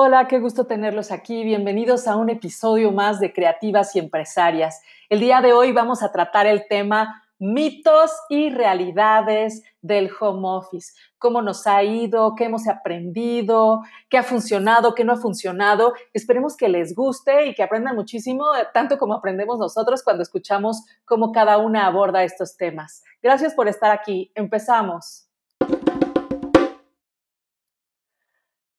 Hola, qué gusto tenerlos aquí. Bienvenidos a un episodio más de Creativas y Empresarias. El día de hoy vamos a tratar el tema mitos y realidades del home office. Cómo nos ha ido, qué hemos aprendido, qué ha funcionado, qué no ha funcionado. Esperemos que les guste y que aprendan muchísimo, tanto como aprendemos nosotros cuando escuchamos cómo cada una aborda estos temas. Gracias por estar aquí. Empezamos.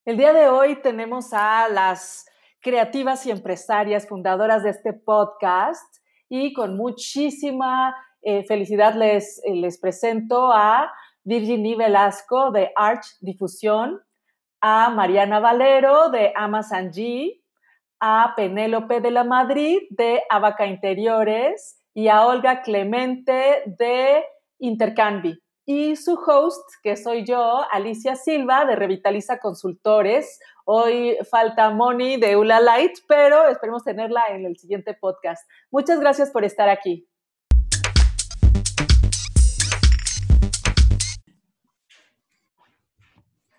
El día de hoy tenemos a las creativas y empresarias fundadoras de este podcast y con muchísima eh, felicidad les, eh, les presento a Virginie Velasco de Arch Difusión, a Mariana Valero de Amazon G, a Penélope de la Madrid de Abaca Interiores y a Olga Clemente de Intercambi y su host, que soy yo, Alicia Silva de Revitaliza Consultores. Hoy falta Moni de Ula Light, pero esperemos tenerla en el siguiente podcast. Muchas gracias por estar aquí.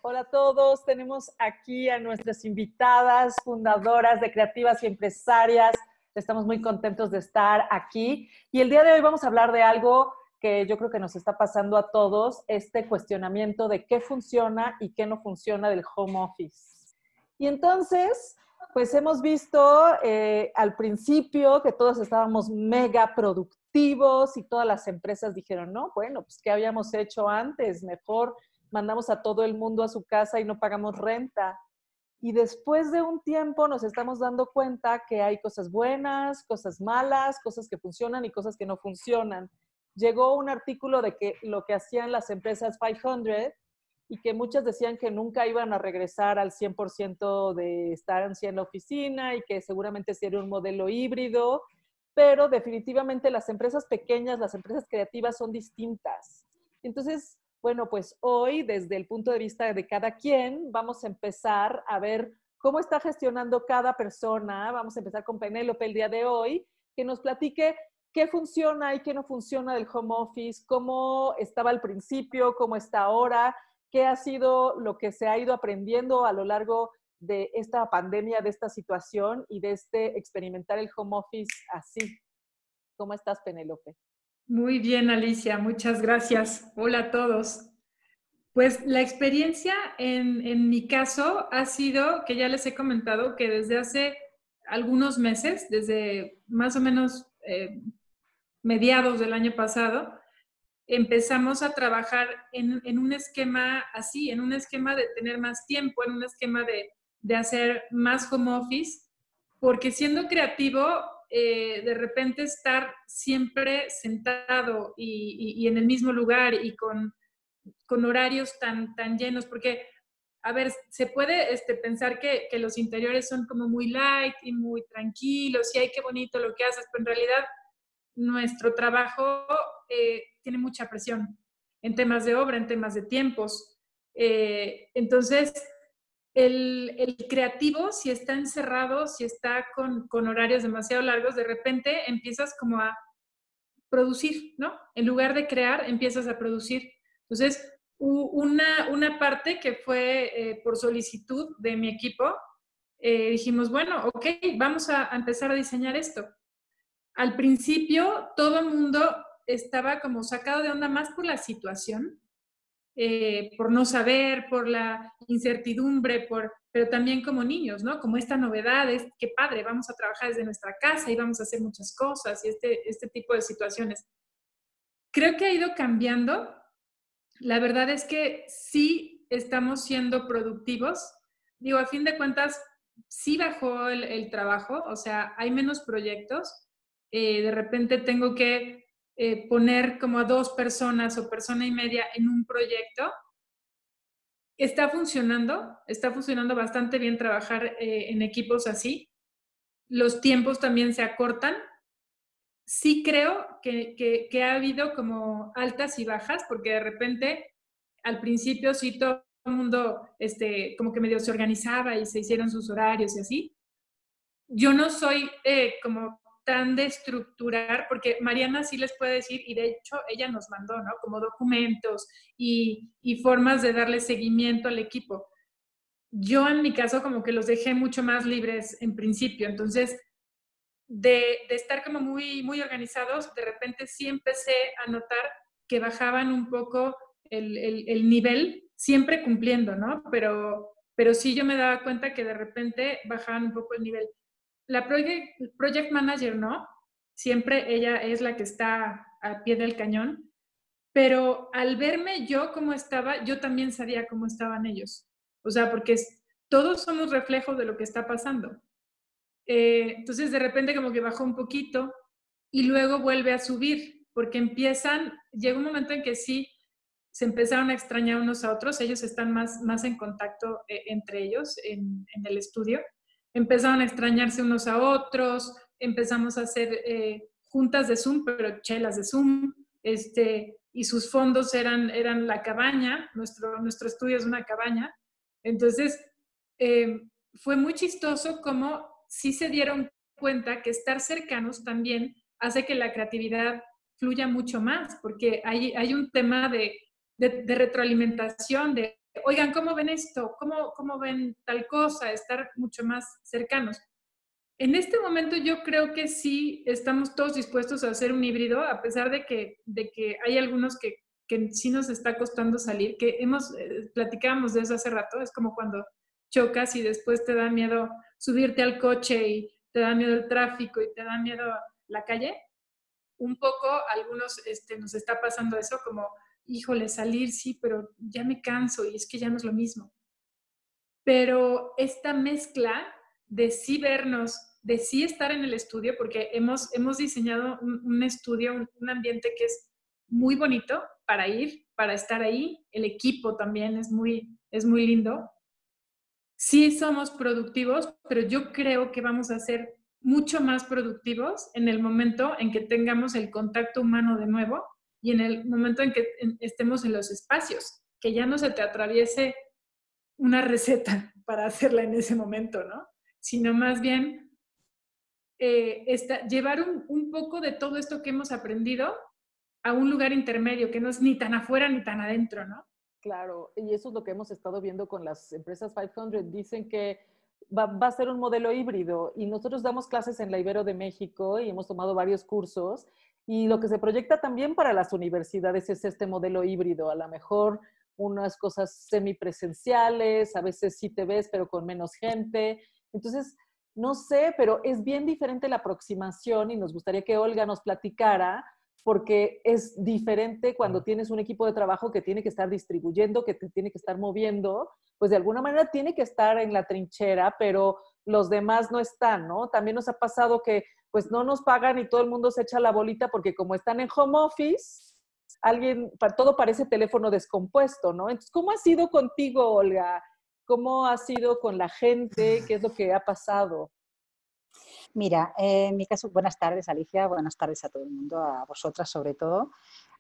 Hola a todos, tenemos aquí a nuestras invitadas, fundadoras de Creativas y Empresarias. Estamos muy contentos de estar aquí y el día de hoy vamos a hablar de algo que yo creo que nos está pasando a todos, este cuestionamiento de qué funciona y qué no funciona del home office. Y entonces, pues hemos visto eh, al principio que todos estábamos mega productivos y todas las empresas dijeron, no, bueno, pues ¿qué habíamos hecho antes? Mejor mandamos a todo el mundo a su casa y no pagamos renta. Y después de un tiempo nos estamos dando cuenta que hay cosas buenas, cosas malas, cosas que funcionan y cosas que no funcionan llegó un artículo de que lo que hacían las empresas 500 y que muchas decían que nunca iban a regresar al 100% de estar en la oficina y que seguramente sería un modelo híbrido, pero definitivamente las empresas pequeñas, las empresas creativas son distintas. Entonces, bueno, pues hoy desde el punto de vista de cada quien vamos a empezar a ver cómo está gestionando cada persona. Vamos a empezar con Penélope el día de hoy, que nos platique qué funciona y qué no funciona del home office, cómo estaba al principio, cómo está ahora, qué ha sido lo que se ha ido aprendiendo a lo largo de esta pandemia, de esta situación y de este experimentar el home office así. ¿Cómo estás, Penélope? Muy bien, Alicia, muchas gracias. Hola a todos. Pues la experiencia en, en mi caso ha sido, que ya les he comentado, que desde hace algunos meses, desde más o menos eh, mediados del año pasado, empezamos a trabajar en, un esquema así, en un esquema de tener más tiempo, en un esquema de, hacer más home office, porque siendo creativo, eh, de repente estar siempre sentado y, en el mismo lugar y con, con, horarios tan, tan llenos, porque, a ver, se puede este, pensar que, que los interiores son como muy light y muy tranquilos y ay, qué bonito lo que haces, pero en realidad nuestro trabajo eh, tiene mucha presión en temas de obra, en temas de tiempos. Eh, entonces, el, creativo, si está encerrado, si está con, horarios demasiado largos, de repente empiezas como a producir, ¿no? En lugar de crear, empiezas a producir. Entonces, una, una parte que fue eh, por solicitud de mi equipo, dijimos, bueno, ok, vamos a empezar a diseñar esto al principio todo el mundo estaba como sacado de onda más por la situación, eh, por no saber, por la incertidumbre, por, pero también como niños, ¿no? Como esta novedad, es qué padre, vamos a trabajar desde nuestra casa y vamos a hacer muchas cosas y este, este tipo de situaciones. Creo que ha ido cambiando. La verdad es que sí estamos siendo productivos. Digo, a fin de cuentas, sí bajó el, el trabajo, o sea, hay menos proyectos, eh, de repente tengo que eh, poner como a dos personas o persona y media en un proyecto. Está funcionando, está funcionando bastante bien trabajar eh, en equipos así. Los tiempos también se acortan. Sí creo que, que, ha habido como altas y bajas, porque de repente al principio sí todo el mundo este, como que medio se organizaba y se hicieron sus horarios y así. Yo no soy como tan de estructurar, porque Mariana sí les puede decir, y de hecho ella nos mandó, ¿no? Como documentos y, y formas de darle seguimiento al equipo. yo en mi caso como que los dejé mucho más libres en principio. Entonces, de, estar como muy, muy organizados, de repente sí empecé a notar que bajaban un poco el, el, nivel, siempre cumpliendo, ¿no? Pero, pero sí yo me daba cuenta que de repente bajaban un poco el nivel. La project, manager, ¿no? Siempre ella es la que está al pie del cañón, pero al verme yo cómo estaba, yo también sabía cómo estaban ellos. O sea, porque todos somos reflejos de lo que está pasando. Eh, entonces de repente como que bajó un poquito y luego vuelve a subir, porque empiezan, llega un momento en que sí, se empezaron a extrañar unos a otros, ellos están más, más en contacto eh, entre ellos en, el estudio, empezaron a extrañarse unos a otros, empezamos a hacer eh, juntas de Zoom, pero chelas de Zoom, este, y sus fondos eran, eran la cabaña, nuestro, nuestro estudio es una cabaña, entonces fue muy chistoso como sí se dieron cuenta que estar cercanos también hace que la creatividad fluya mucho más, porque hay, hay un tema de, retroalimentación, de, oigan, ¿cómo ven esto? ¿Cómo, ¿Cómo ven tal cosa? Estar mucho más cercanos. En este momento yo creo que sí estamos todos dispuestos a hacer un híbrido, a pesar de que, de que hay algunos que, que sí nos está costando salir, que hemos, eh, platicábamos de eso hace rato, es como cuando chocas y después te da miedo subirte al coche y te da miedo el tráfico y te da miedo la calle. Un poco, algunos este, nos está pasando eso como, híjole, salir sí, pero ya me canso y es que ya no es lo mismo. Pero esta mezcla de sí vernos, de sí estar en el estudio, porque hemos, hemos diseñado un, estudio, un, un ambiente que es muy bonito para ir, para estar ahí. El equipo también es muy, es muy lindo sí somos productivos, pero yo creo que vamos a ser mucho más productivos en el momento en que tengamos el contacto humano de nuevo y en el momento en que estemos en los espacios, que ya no se te atraviese una receta para hacerla en ese momento, ¿no? Sino más bien eh, llevar un, un poco de todo esto que hemos aprendido a un lugar intermedio, que no es ni tan afuera ni tan adentro, ¿no? Claro, y eso es lo que hemos estado viendo con las empresas 500. Dicen que va, a ser un modelo híbrido y nosotros damos clases en la Ibero de México y hemos tomado varios cursos y lo que se proyecta también para las universidades es este modelo híbrido. A lo mejor unas cosas semipresenciales, a veces sí te ves, pero con menos gente. Entonces, no sé, pero es bien diferente la aproximación y nos gustaría que Olga nos platicara porque es diferente cuando tienes un equipo de trabajo que tiene que estar distribuyendo, que te tiene que estar moviendo, pues de alguna manera tiene que estar en la trinchera, pero los demás no están, ¿no? También nos ha pasado que pues no nos pagan y todo el mundo se echa la bolita porque como están en home office, alguien, todo parece teléfono descompuesto, ¿no? Entonces, ¿cómo ha sido contigo, Olga? ¿Cómo ha sido con la gente? ¿Qué es lo que ha pasado? Mira, en mi caso, buenas tardes Alicia, buenas tardes a todo el mundo, a vosotras sobre todo.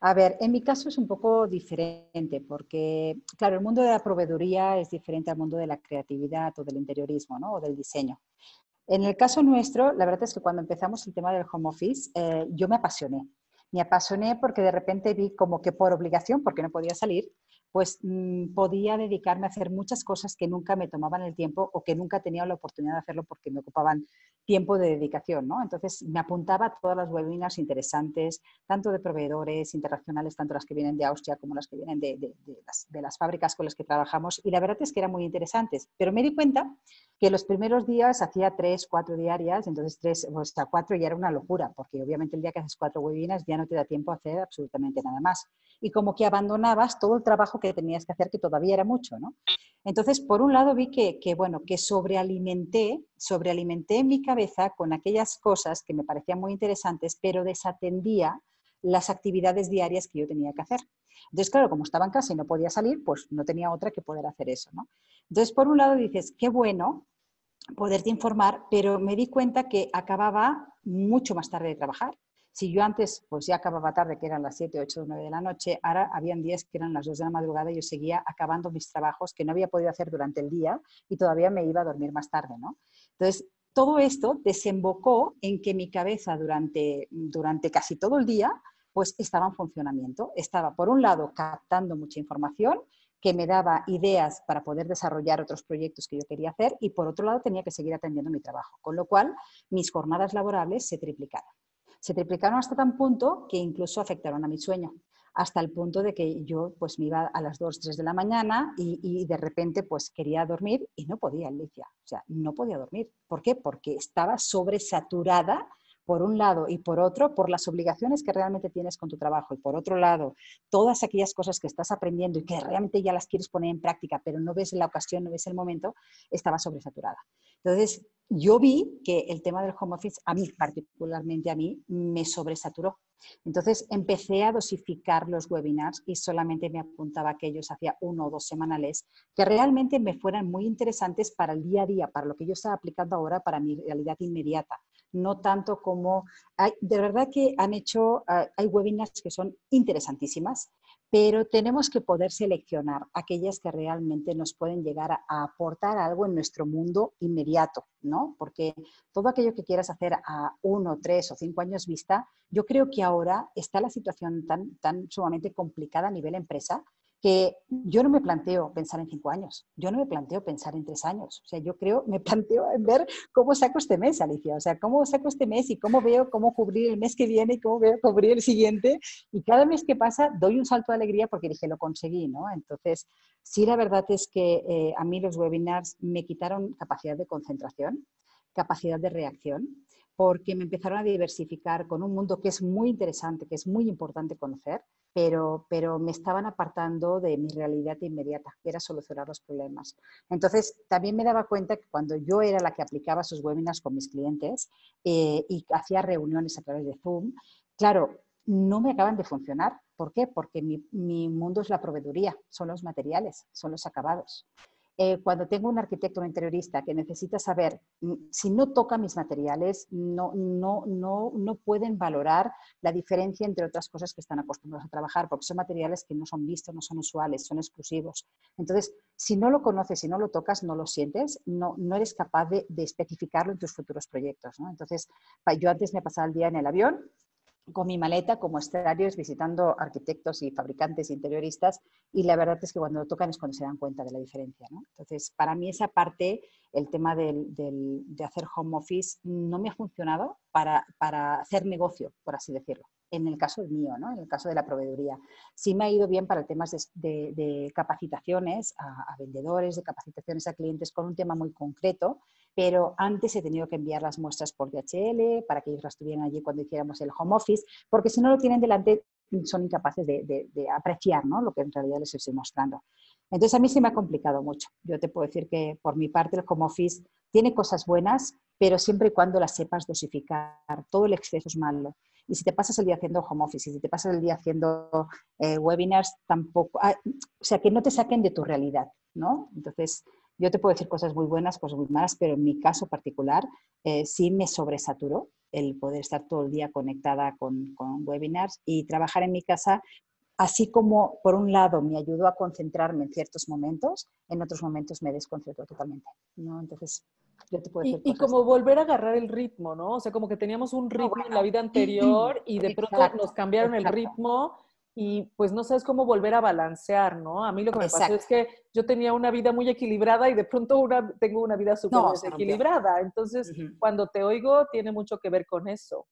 A ver, en mi caso es un poco diferente porque, claro, el mundo de la proveeduría es diferente al mundo de la creatividad o del interiorismo, ¿no? O del diseño. En el caso nuestro, la verdad es que cuando empezamos el tema del home office, eh, yo me apasioné. Me apasioné porque de repente vi como que por obligación, porque no podía salir, pues mm, podía dedicarme a hacer muchas cosas que nunca me tomaban el tiempo o que nunca tenía la oportunidad de hacerlo porque me ocupaban tiempo de dedicación, ¿no? Entonces me apuntaba a todas las webinars interesantes, tanto de proveedores internacionales, tanto las que vienen de Austria como las que vienen de, las, de, las, fábricas con las que trabajamos, y la verdad es que eran muy interesantes. Pero me di cuenta que los primeros días hacía tres, cuatro diarias, entonces tres, o hasta cuatro ya era una locura, porque obviamente el día que haces cuatro webinars ya no te da tiempo a hacer absolutamente nada más. Y como que abandonabas todo el trabajo que tenías que hacer, que todavía era mucho, ¿no? Entonces, por un lado vi que, bueno, que sobrealimenté, sobrealimenté mi cabeza con aquellas cosas que me parecían muy interesantes, pero desatendía las actividades diarias que yo tenía que hacer. Entonces, claro, como estaba en casa y no podía salir, pues no tenía otra que poder hacer eso, ¿no? Entonces, por un lado dices, qué bueno poderte informar, pero me di cuenta que acababa mucho más tarde de trabajar. Si yo antes pues ya acababa tarde, que eran las 7, 8, 9 de la noche, ahora habían días que eran las 2 de la madrugada y yo seguía acabando mis trabajos que no había podido hacer durante el día y todavía me iba a dormir más tarde, ¿no? Entonces, todo esto desembocó en que mi cabeza durante, durante casi todo el día pues estaba en funcionamiento. Estaba, por un lado, captando mucha información, que me daba ideas para poder desarrollar otros proyectos que yo quería hacer y por otro lado tenía que seguir atendiendo mi trabajo, con lo cual mis jornadas laborables se triplicaron. Se triplicaron hasta tan punto que incluso afectaron a mi sueño hasta el punto de que yo pues me iba a las 2, 3 de la mañana y, de repente pues quería dormir y no podía, Alicia. O sea, no podía dormir. ¿Por qué? Porque estaba sobresaturada por un lado y por otro, por las obligaciones que realmente tienes con tu trabajo y por otro lado, todas aquellas cosas que estás aprendiendo y que realmente ya las quieres poner en práctica, pero no ves la ocasión, no ves el momento, estaba sobresaturada. Entonces, yo vi que el tema del home office, a mí particularmente a mí, me sobresaturó. Entonces empecé a dosificar los webinars y solamente me apuntaba a aquellos hacía uno o dos semanales que realmente me fueran muy interesantes para el día a día, para lo que yo estaba aplicando ahora para mi realidad inmediata. No tanto como, de verdad que han hecho, ah, hay webinars que son interesantísimas, pero tenemos que poder seleccionar aquellas que realmente nos pueden llegar a, aportar algo en nuestro mundo inmediato, ¿no? Porque todo aquello que quieras hacer a uno, tres o cinco años vista, yo creo que ahora está la situación tan, tan sumamente complicada a nivel empresa que yo no me planteo pensar en cinco años, yo no me planteo pensar en tres años. O sea, yo creo, me planteo en ver cómo saco este mes, Alicia. O sea, cómo saco este mes y cómo veo cómo cubrir el mes que viene y cómo veo cubrir el siguiente. Y cada mes que pasa doy un salto de alegría porque dije, lo conseguí, ¿no? Entonces, sí, la verdad es que eh, a mí los webinars me quitaron capacidad de concentración, capacidad de reacción porque me empezaron a diversificar con un mundo que es muy interesante, que es muy importante conocer, pero, pero me estaban apartando de mi realidad inmediata, que era solucionar los problemas. Entonces, también me daba cuenta que cuando yo era la que aplicaba sus webinars con mis clientes eh, y hacía reuniones a través de Zoom, claro, no me acaban de funcionar. ¿Por qué? Porque mi, mi mundo es la proveeduría, son los materiales, son los acabados. Eh, cuando tengo un arquitecto o interiorista que necesita saber, mm, si no toca mis materiales, no, no, no, no pueden valorar la diferencia entre otras cosas que están acostumbrados a trabajar, porque son materiales que no son vistos, no son usuales, son exclusivos. Entonces, si no lo conoces, si no lo tocas, no lo sientes, no, no eres capaz de, de especificarlo en tus futuros proyectos. ¿no? Entonces, yo antes me pasaba el día en el avión, con mi maleta como exteriores visitando arquitectos y fabricantes interioristas y la verdad es que cuando lo tocan es cuando se dan cuenta de la diferencia. ¿no? Entonces, para mí esa parte, el tema del, de hacer home office no me ha funcionado para, para, hacer negocio, por así decirlo. En el caso mío, ¿no? en el caso de la proveeduría. Sí me ha ido bien para temas de, de, capacitaciones a, a vendedores, de capacitaciones a clientes con un tema muy concreto, pero antes he tenido que enviar las muestras por DHL para que ellos las tuvieran allí cuando hiciéramos el home office, porque si no lo tienen delante son incapaces de, apreciar ¿no? lo que en realidad les estoy mostrando. Entonces a mí se me ha complicado mucho. Yo te puedo decir que por mi parte el home office tiene cosas buenas, pero siempre y cuando las sepas dosificar. Todo el exceso es malo. Y si te pasas el día haciendo home office, y si te pasas el día haciendo eh, webinars, tampoco, ah, o sea, que no te saquen de tu realidad, ¿no? Entonces, yo te puedo decir cosas muy buenas, cosas muy malas, pero en mi caso particular eh, sí me sobresaturó el poder estar todo el día conectada con, webinars y trabajar en mi casa, así como por un lado me ayudó a concentrarme en ciertos momentos, en otros momentos me desconcentró totalmente. ¿no? Entonces, yo te puedo decir y, y, como volver a agarrar el ritmo, ¿no? O sea, como que teníamos un ritmo en la vida anterior y de pronto nos cambiaron el ritmo y pues no sabes cómo volver a balancear, ¿no? A mí lo que me pasó es que yo tenía una vida muy equilibrada y de pronto una, tengo una vida súper desequilibrada. Entonces, cuando te oigo, tiene mucho que ver con eso.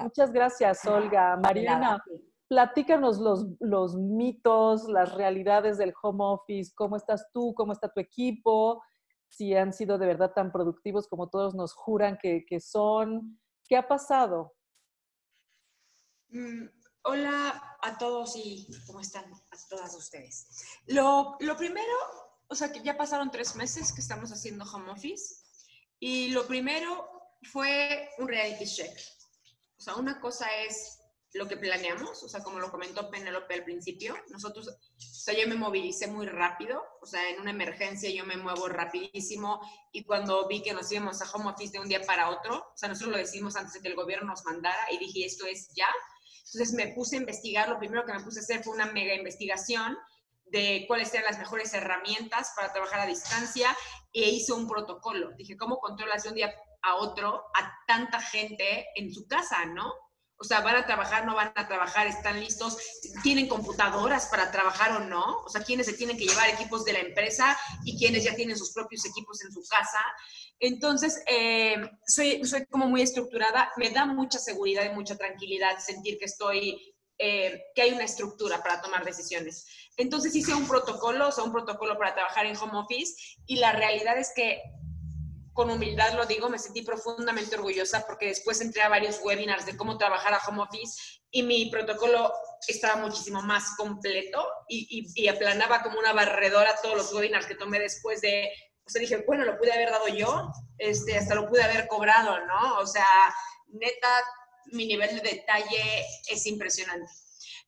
Muchas gracias, Olga. Mariana, platícanos los, los mitos, las realidades del home office, cómo estás tú, cómo está tu equipo, si han sido de verdad tan productivos como todos nos juran que, que son. ¿Qué ha pasado? Mm, Hola a todos y cómo están a todas ustedes. Lo, lo, primero, o sea, que ya pasaron tres meses que estamos haciendo home office y lo primero fue un reality check. O sea, una cosa es lo que planeamos, o sea, como lo comentó Penelope al principio, nosotros, o sea, yo me movilicé muy rápido, o sea, en una emergencia yo me muevo rapidísimo y cuando vi que nos íbamos a home office de un día para otro, o sea, nosotros lo decimos antes de que el gobierno nos mandara y dije, esto es ya, entonces me puse a investigar, lo primero que me puse a hacer fue una mega investigación de cuáles eran las mejores herramientas para trabajar a distancia e hice un protocolo. Dije, ¿cómo controlas de un día a otro a tanta gente en su casa, no? O sea, van a trabajar, no van a trabajar, están listos, tienen computadoras para trabajar o no. O sea, quienes se tienen que llevar equipos de la empresa y quienes ya tienen sus propios equipos en su casa. Entonces, eh, soy, soy como muy estructurada. Me da mucha seguridad y mucha tranquilidad sentir que estoy, eh, que hay una estructura para tomar decisiones. Entonces hice un protocolo, o sea, un protocolo para trabajar en home office y la realidad es que con humildad lo digo, me sentí profundamente orgullosa porque después entré a varios webinars de cómo trabajar a home office y mi protocolo estaba muchísimo más completo y, y, aplanaba como una barredora todos los webinars que tomé después de, o sea, dije, bueno, lo pude haber dado yo, este, hasta lo pude haber cobrado, ¿no? O sea, neta, mi nivel de detalle es impresionante.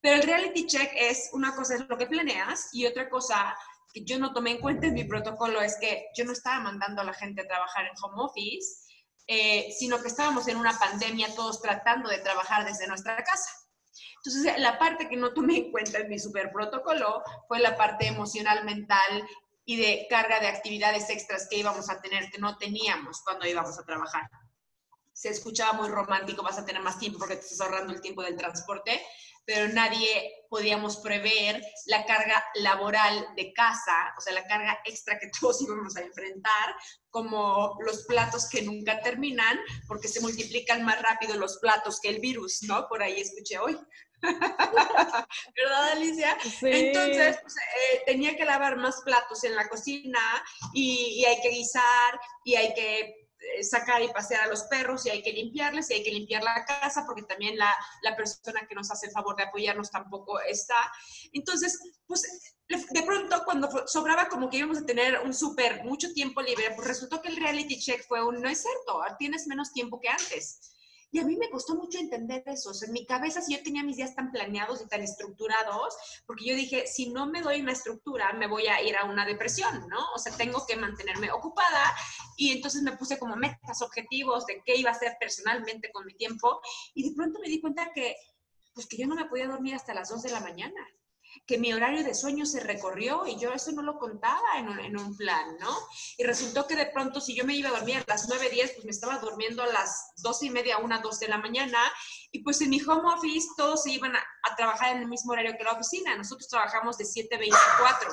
Pero el reality check es una cosa es lo que planeas y otra cosa que yo no tomé en cuenta en mi protocolo es que yo no estaba mandando a la gente a trabajar en home office, eh, sino que estábamos en una pandemia todos tratando de trabajar desde nuestra casa. Entonces, la parte que no tomé en cuenta en mi super protocolo fue la parte emocional, mental y de carga de actividades extras que íbamos a tener, que no teníamos cuando íbamos a trabajar. Se escuchaba muy romántico, vas a tener más tiempo porque te estás ahorrando el tiempo del transporte, pero nadie podíamos prever la carga laboral de casa, o sea, la carga extra que todos íbamos a enfrentar, como los platos que nunca terminan, porque se multiplican más rápido los platos que el virus, ¿no? Por ahí escuché hoy. ¿Verdad, Alicia? Entonces, pues, eh, tenía que lavar más platos en la cocina y, y hay que guisar y hay que sacar y pasear a los perros y hay que limpiarles y hay que limpiar la casa porque también la, la, persona que nos hace el favor de apoyarnos tampoco está. Entonces, pues de pronto cuando sobraba como que íbamos a tener un súper mucho tiempo libre, pues resultó que el reality check fue un, no es cierto, tienes menos tiempo que antes. Y a mí me costó mucho entender eso. O sea, en mi cabeza, si yo tenía mis días tan planeados y tan estructurados, porque yo dije, si no me doy una estructura, me voy a ir a una depresión, ¿no? O sea, tengo que mantenerme ocupada. Y entonces me puse como metas, objetivos de qué iba a hacer personalmente con mi tiempo. Y de pronto me di cuenta que, pues que yo no me podía dormir hasta las 2 de la mañana que mi horario de sueño se recorrió y yo eso no lo contaba en un, en plan, ¿no? Y resultó que de pronto si yo me iba a dormir a las 9, 10, pues me estaba durmiendo a las 12 y media, 1, 2 de la mañana y pues en mi home office todos se iban a, trabajar en el mismo horario que la oficina. Nosotros trabajamos de 7 a 24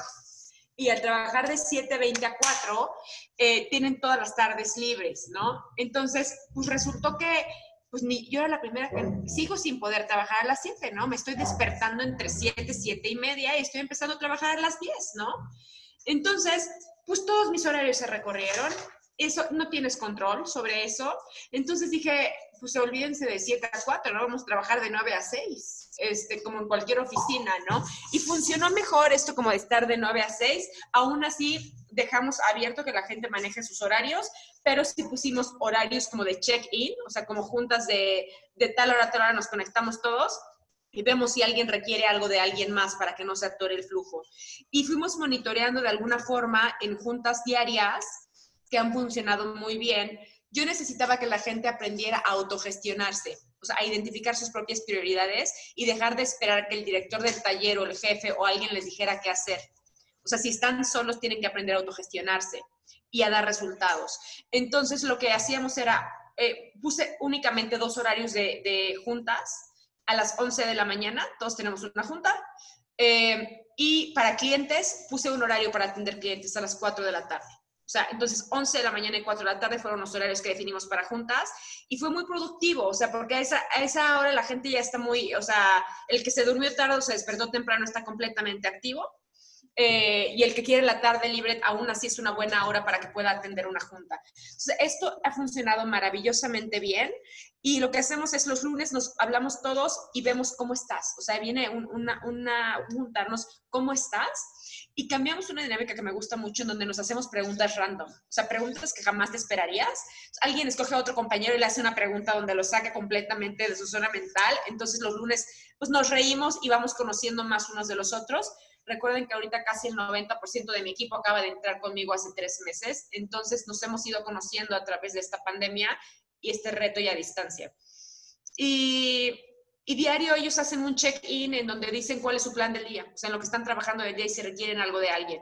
y al trabajar de 7, 20 a 4, eh, tienen todas las tardes libres, ¿no? Entonces, pues resultó que pues ni, yo era la primera que sigo sin poder trabajar a las 7, ¿no? Me estoy despertando entre 7, 7 y media y estoy empezando a trabajar a las 10, ¿no? Entonces, pues todos mis horarios se recorrieron, eso, no tienes control sobre eso. Entonces dije, pues olvídense de 7 a 4, ¿no? Vamos a trabajar de 9 a 6, este, como en cualquier oficina, ¿no? Y funcionó mejor esto como de estar de 9 a 6. Aún así, dejamos abierto que la gente maneje sus horarios, pero sí pusimos horarios como de check-in, o sea, como juntas de, de tal hora a tal hora nos conectamos todos y vemos si alguien requiere algo de alguien más para que no se atore el flujo. Y fuimos monitoreando de alguna forma en juntas diarias que han funcionado muy bien. Yo necesitaba que la gente aprendiera a autogestionarse, o sea, a identificar sus propias prioridades y dejar de esperar que el director del taller o el jefe o alguien les dijera qué hacer. O sea, si están solos, tienen que aprender a autogestionarse y a dar resultados. Entonces, lo que hacíamos era, eh, puse únicamente dos horarios de, juntas a las 11 de la mañana, todos tenemos una junta, eh, y para clientes puse un horario para atender clientes a las 4 de la tarde. O sea, entonces 11 de la mañana y 4 de la tarde fueron los horarios que definimos para juntas y fue muy productivo, o sea, porque esa, a esa hora la gente ya está muy, o sea, el que se durmió tarde o se despertó temprano está completamente activo eh, y el que quiere la tarde libre aún así es una buena hora para que pueda atender una junta. Esto ha funcionado maravillosamente bien y lo que hacemos es los lunes nos hablamos todos y vemos cómo estás, o sea, viene una, una juntarnos cómo estás y cambiamos una dinámica que me gusta mucho en donde nos hacemos preguntas random, o sea, preguntas que jamás te esperarías. Alguien escoge a otro compañero y le hace una pregunta donde lo saca completamente de su zona mental, entonces los lunes pues nos reímos y vamos conociendo más unos de los otros. Recuerden que ahorita casi el 90% de mi equipo acaba de entrar conmigo hace tres meses, entonces nos hemos ido conociendo a través de esta pandemia y este reto y a distancia. Y y diario ellos hacen un check-in en donde dicen cuál es su plan del día, o sea, en lo que están trabajando del día y si requieren algo de alguien.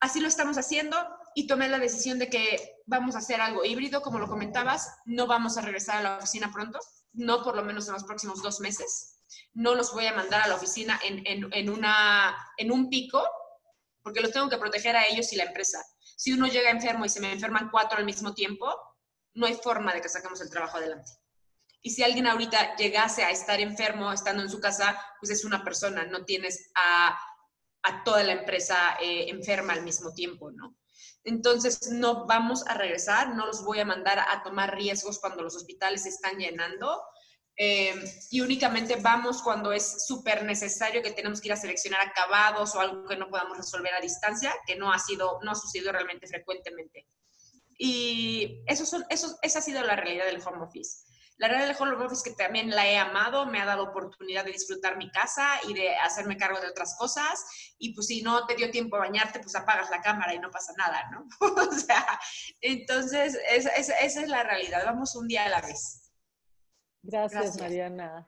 así lo estamos haciendo y tomé la decisión de que vamos a hacer algo híbrido, como lo comentabas, no vamos a regresar a la oficina pronto, no por lo menos en los próximos dos meses. No los voy a mandar a la oficina en, en, una, en un pico, porque los tengo que proteger a ellos y la empresa. Si uno llega enfermo y se me enferman cuatro al mismo tiempo, no hay forma de que saquemos el trabajo adelante. Y si alguien ahorita llegase a estar enfermo estando en su casa, pues es una persona, no tienes a, a toda la empresa eh, enferma al mismo tiempo, ¿no? Entonces, no vamos a regresar, no los voy a mandar a tomar riesgos cuando los hospitales se están llenando. Eh, y únicamente vamos cuando es súper necesario que tenemos que ir a seleccionar acabados o algo que no podamos resolver a distancia, que no ha sido, no ha sucedido realmente frecuentemente. Y eso son, eso, esa ha sido la realidad del home office. La realidad del home office que también la he amado, me ha dado oportunidad de disfrutar mi casa y de hacerme cargo de otras cosas. Y pues si no te dio tiempo a bañarte, pues apagas la cámara y no pasa nada, ¿no? o sea, entonces esa, es la realidad. Vamos un día a la vez. Gracias, Mariana.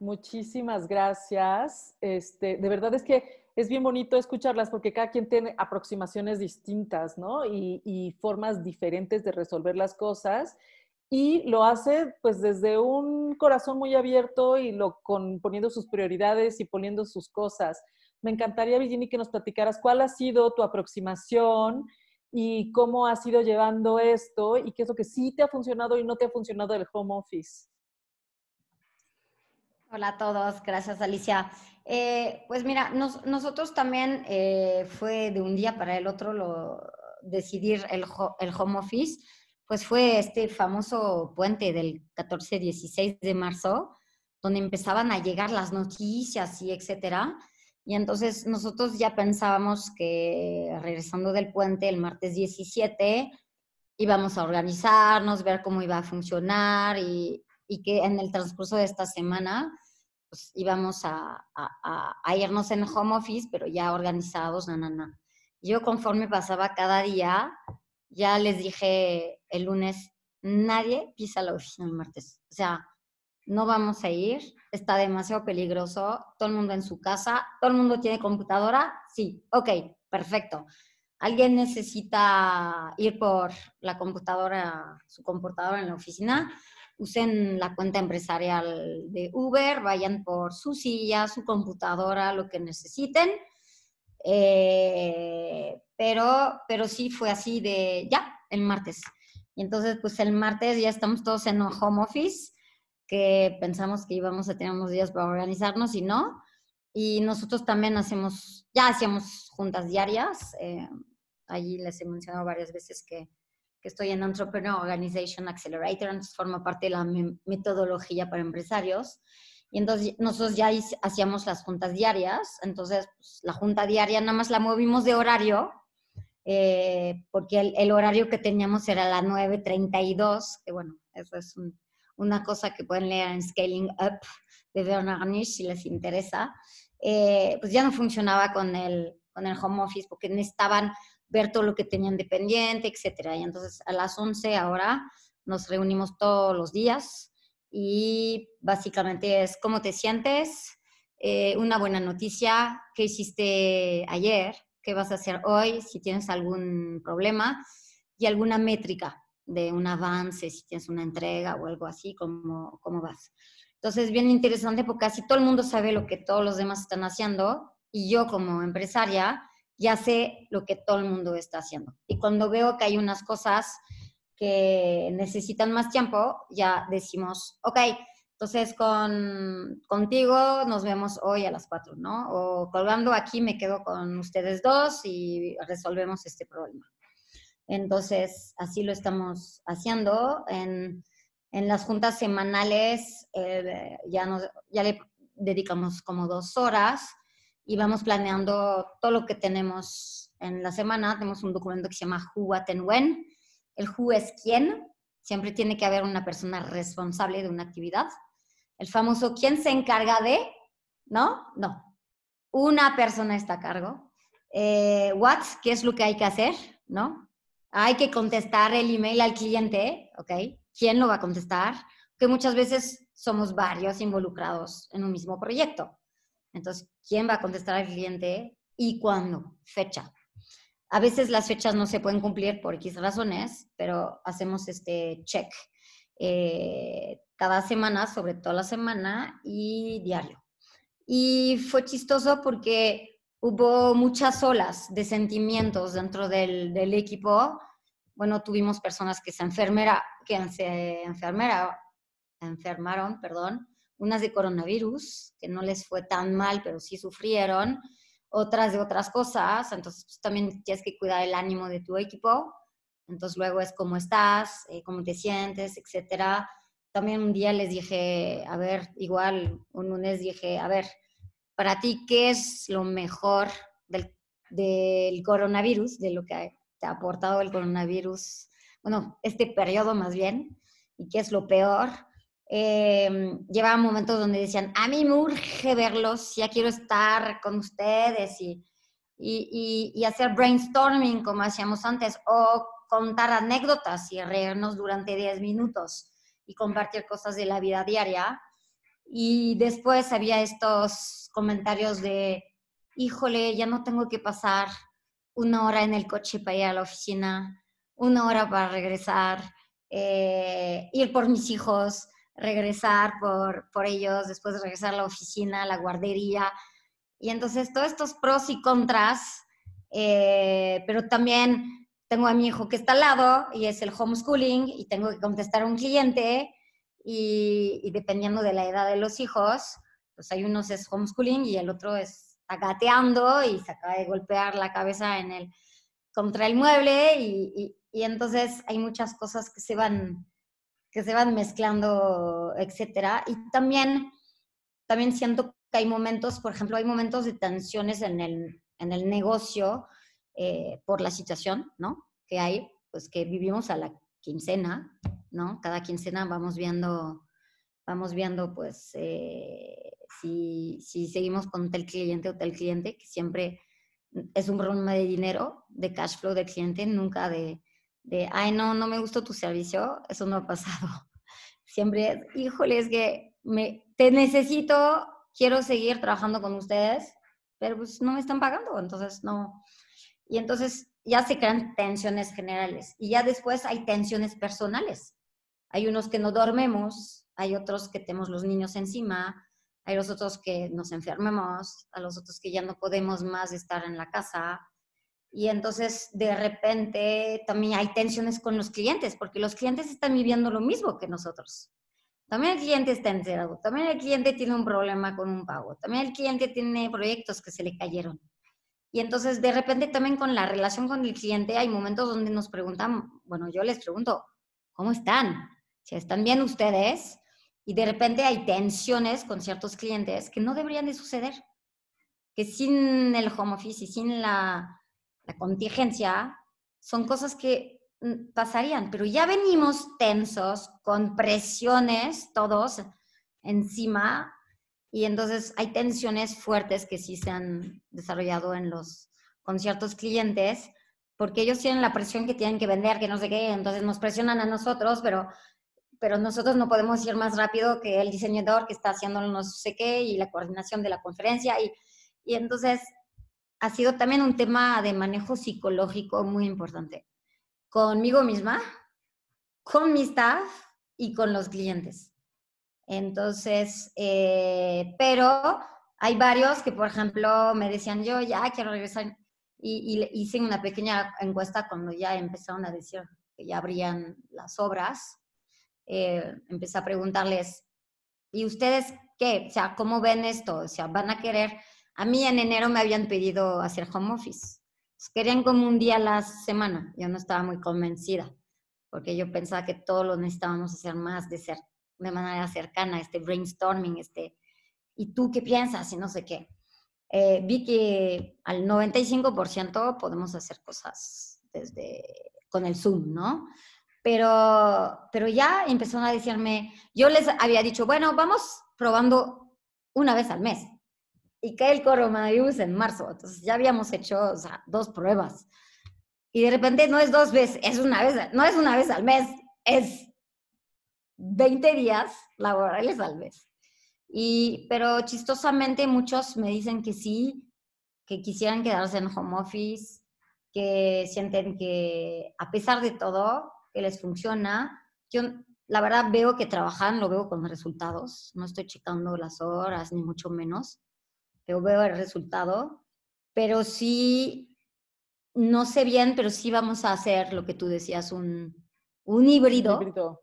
Muchísimas gracias. Este, de verdad es que es bien bonito escucharlas porque cada quien tiene aproximaciones distintas, ¿no? Y, y formas diferentes de resolver las cosas y lo hace pues desde un corazón muy abierto y lo con, poniendo sus prioridades y poniendo sus cosas. Me encantaría, Virginia, que nos platicaras cuál ha sido tu aproximación y cómo has ido llevando esto y qué es lo que sí te ha funcionado y no te ha funcionado del home office. Hola a todos, gracias Alicia. Eh, pues mira, nosotros también eh, fue de un día para el otro lo, decidir el, el home office pues fue este famoso puente del 14-16 de marzo, donde empezaban a llegar las noticias y etcétera. Y entonces nosotros ya pensábamos que regresando del puente el martes 17 íbamos a organizarnos, ver cómo iba a funcionar y, que en el transcurso de esta semana pues íbamos a, a, irnos en home office, pero ya organizados, na, na, na. Yo conforme pasaba cada día, ya les dije el lunes, nadie pisa la oficina el martes. O sea, no vamos a ir, está demasiado peligroso, todo el mundo en su casa, todo el mundo tiene computadora, sí, ok, perfecto. ¿Alguien necesita ir por la computadora, su computadora en la oficina? Usen la cuenta empresarial de Uber, vayan por su silla, su computadora, lo que necesiten. Eh, pero, pero sí fue así de ya, el martes. Y entonces, pues el martes ya estamos todos en home office, que pensamos que íbamos a tener unos días para organizarnos y no. Y nosotros también hacemos, ya hacíamos juntas diarias. Eh, allí les he mencionado varias veces que, que, estoy en Entrepreneur Organization Accelerator, entonces forma parte de la metodología para empresarios. Y entonces nosotros ya hacíamos las juntas diarias, entonces pues, la junta diaria nada más la movimos de horario, eh, porque el, horario que teníamos era la 9.32, que bueno, eso es una cosa que pueden leer en Scaling Up de Bernard Arnish si les interesa. Eh, pues ya no funcionaba con el, con el home office porque necesitaban ver todo lo que tenían dependiente, etcétera. Y entonces a las 11 ahora nos reunimos todos los días y básicamente es cómo te sientes, eh, una buena noticia, qué hiciste ayer, qué vas a hacer hoy, si tienes algún problema y alguna métrica de un avance, si tienes una entrega o algo así, cómo, cómo vas. Entonces, bien interesante porque casi todo el mundo sabe lo que todos los demás están haciendo y yo como empresaria ya sé lo que todo el mundo está haciendo. Y cuando veo que hay unas cosas que necesitan más tiempo, ya decimos, ok, entonces con, contigo nos vemos hoy a las 4, ¿no? O colgando aquí me quedo con ustedes dos y resolvemos este problema. Entonces, así lo estamos haciendo. En, en las juntas semanales eh, ya, nos, ya le dedicamos como dos horas y vamos planeando todo lo que tenemos en la semana. Tenemos un documento que se llama Who, What and When el who es quién. Siempre tiene que haber una persona responsable de una actividad. El famoso quién se encarga de, ¿no? No. Una persona está a cargo. Eh, what, ¿qué es lo que hay que hacer? ¿No? Hay que contestar el email al cliente, ¿ok? ¿Quién lo va a contestar? Que muchas veces somos varios involucrados en un mismo proyecto. Entonces, ¿quién va a contestar al cliente y cuándo? Fecha. A veces las fechas no se pueden cumplir por X razones, pero hacemos este check eh, cada semana, sobre toda la semana y diario. Y fue chistoso porque hubo muchas olas de sentimientos dentro del, del equipo. Bueno, tuvimos personas que se, enfermera, que se enfermera, enfermaron, perdón, unas de coronavirus, que no les fue tan mal, pero sí sufrieron, otras de otras cosas, entonces pues, también tienes que cuidar el ánimo de tu equipo, entonces luego es cómo estás, eh, cómo te sientes, etcétera. También un día les dije, a ver, igual un lunes dije, a ver, para ti, ¿qué es lo mejor del, del coronavirus, de lo que te ha aportado el coronavirus? Bueno, este periodo más bien, y qué es lo peor eh, llevaba momentos donde decían, a mí me urge verlos, ya quiero estar con ustedes y, y, y, hacer brainstorming como hacíamos antes, o contar anécdotas y reírnos durante 10 minutos y compartir cosas de la vida diaria. Y después había estos comentarios de, híjole, ya no tengo que pasar una hora en el coche para ir a la oficina, una hora para regresar, eh, ir por mis hijos, regresar por, por ellos, después de regresar a la oficina, a la guardería. Y entonces todos estos pros y contras, eh, pero también tengo a mi hijo que está al lado y es el homeschooling y tengo que contestar a un cliente y, dependiendo de la edad de los hijos, pues hay unos es homeschooling y el otro es agateando y se acaba de golpear la cabeza en el, contra el mueble y, y entonces hay muchas cosas que se van que se van mezclando, etcétera. Y también, también siento que hay momentos, por ejemplo, hay momentos de tensiones en el, en el negocio eh, por la situación, ¿no? Que hay, pues que vivimos a la quincena, ¿no? Cada quincena vamos viendo, vamos viendo, pues, eh, si, si seguimos con tal cliente o tal cliente, que siempre es un problema de dinero, de cash flow del cliente, nunca de, de, ay, no, no me gustó tu servicio, eso no ha pasado. Siempre híjole, es que me, te necesito, quiero seguir trabajando con ustedes, pero pues no me están pagando, entonces no. Y entonces ya se crean tensiones generales y ya después hay tensiones personales. Hay unos que no dormemos, hay otros que tenemos los niños encima, hay los otros que nos enfermemos, a los otros que ya no podemos más estar en la casa, y entonces de repente también hay tensiones con los clientes, porque los clientes están viviendo lo mismo que nosotros. También el cliente está enterado, también el cliente tiene un problema con un pago, también el cliente tiene proyectos que se le cayeron. Y entonces de repente también con la relación con el cliente hay momentos donde nos preguntan, bueno, yo les pregunto, ¿cómo están? Si están bien ustedes, y de repente hay tensiones con ciertos clientes que no deberían de suceder, que sin el home office y sin la la contingencia, son cosas que mm, pasarían, pero ya venimos tensos, con presiones todos encima, y entonces hay tensiones fuertes que sí se han desarrollado en los conciertos clientes, porque ellos tienen la presión que tienen que vender, que no sé qué, entonces nos presionan a nosotros, pero, pero nosotros no podemos ir más rápido que el diseñador que está haciendo no sé qué y la coordinación de la conferencia, y, y entonces ha sido también un tema de manejo psicológico muy importante. Conmigo misma, con mi staff y con los clientes. Entonces, eh, pero hay varios que, por ejemplo, me decían, yo ya quiero regresar. Y, hice una pequeña encuesta cuando ya empezaron a decir que ya abrían las obras. Eh, empecé a preguntarles, ¿y ustedes qué? O sea, ¿cómo ven esto? O sea, ¿van a querer a mí en enero me habían pedido hacer home office. Querían como un día a la semana. Yo no estaba muy convencida, porque yo pensaba que todo lo necesitábamos hacer más de, ser, de manera cercana, este brainstorming, este, ¿y tú qué piensas? Y no sé qué. Eh, vi que al 95% podemos hacer cosas desde con el Zoom, ¿no? Pero, pero ya empezaron a decirme, yo les había dicho, bueno, vamos probando una vez al mes y cae el coronavirus en marzo. Entonces ya habíamos hecho o sea, dos pruebas. Y de repente no es dos veces, es una vez, no es una vez al mes, es 20 días laborales al mes. Y, pero chistosamente muchos me dicen que sí, que quisieran quedarse en home office, que sienten que a pesar de todo, que les funciona. Yo la verdad veo que trabajan, lo veo con resultados, no estoy checando las horas ni mucho menos, pero veo el resultado, pero sí, no sé bien, pero sí vamos a hacer lo que tú decías, un, un híbrido. híbrido.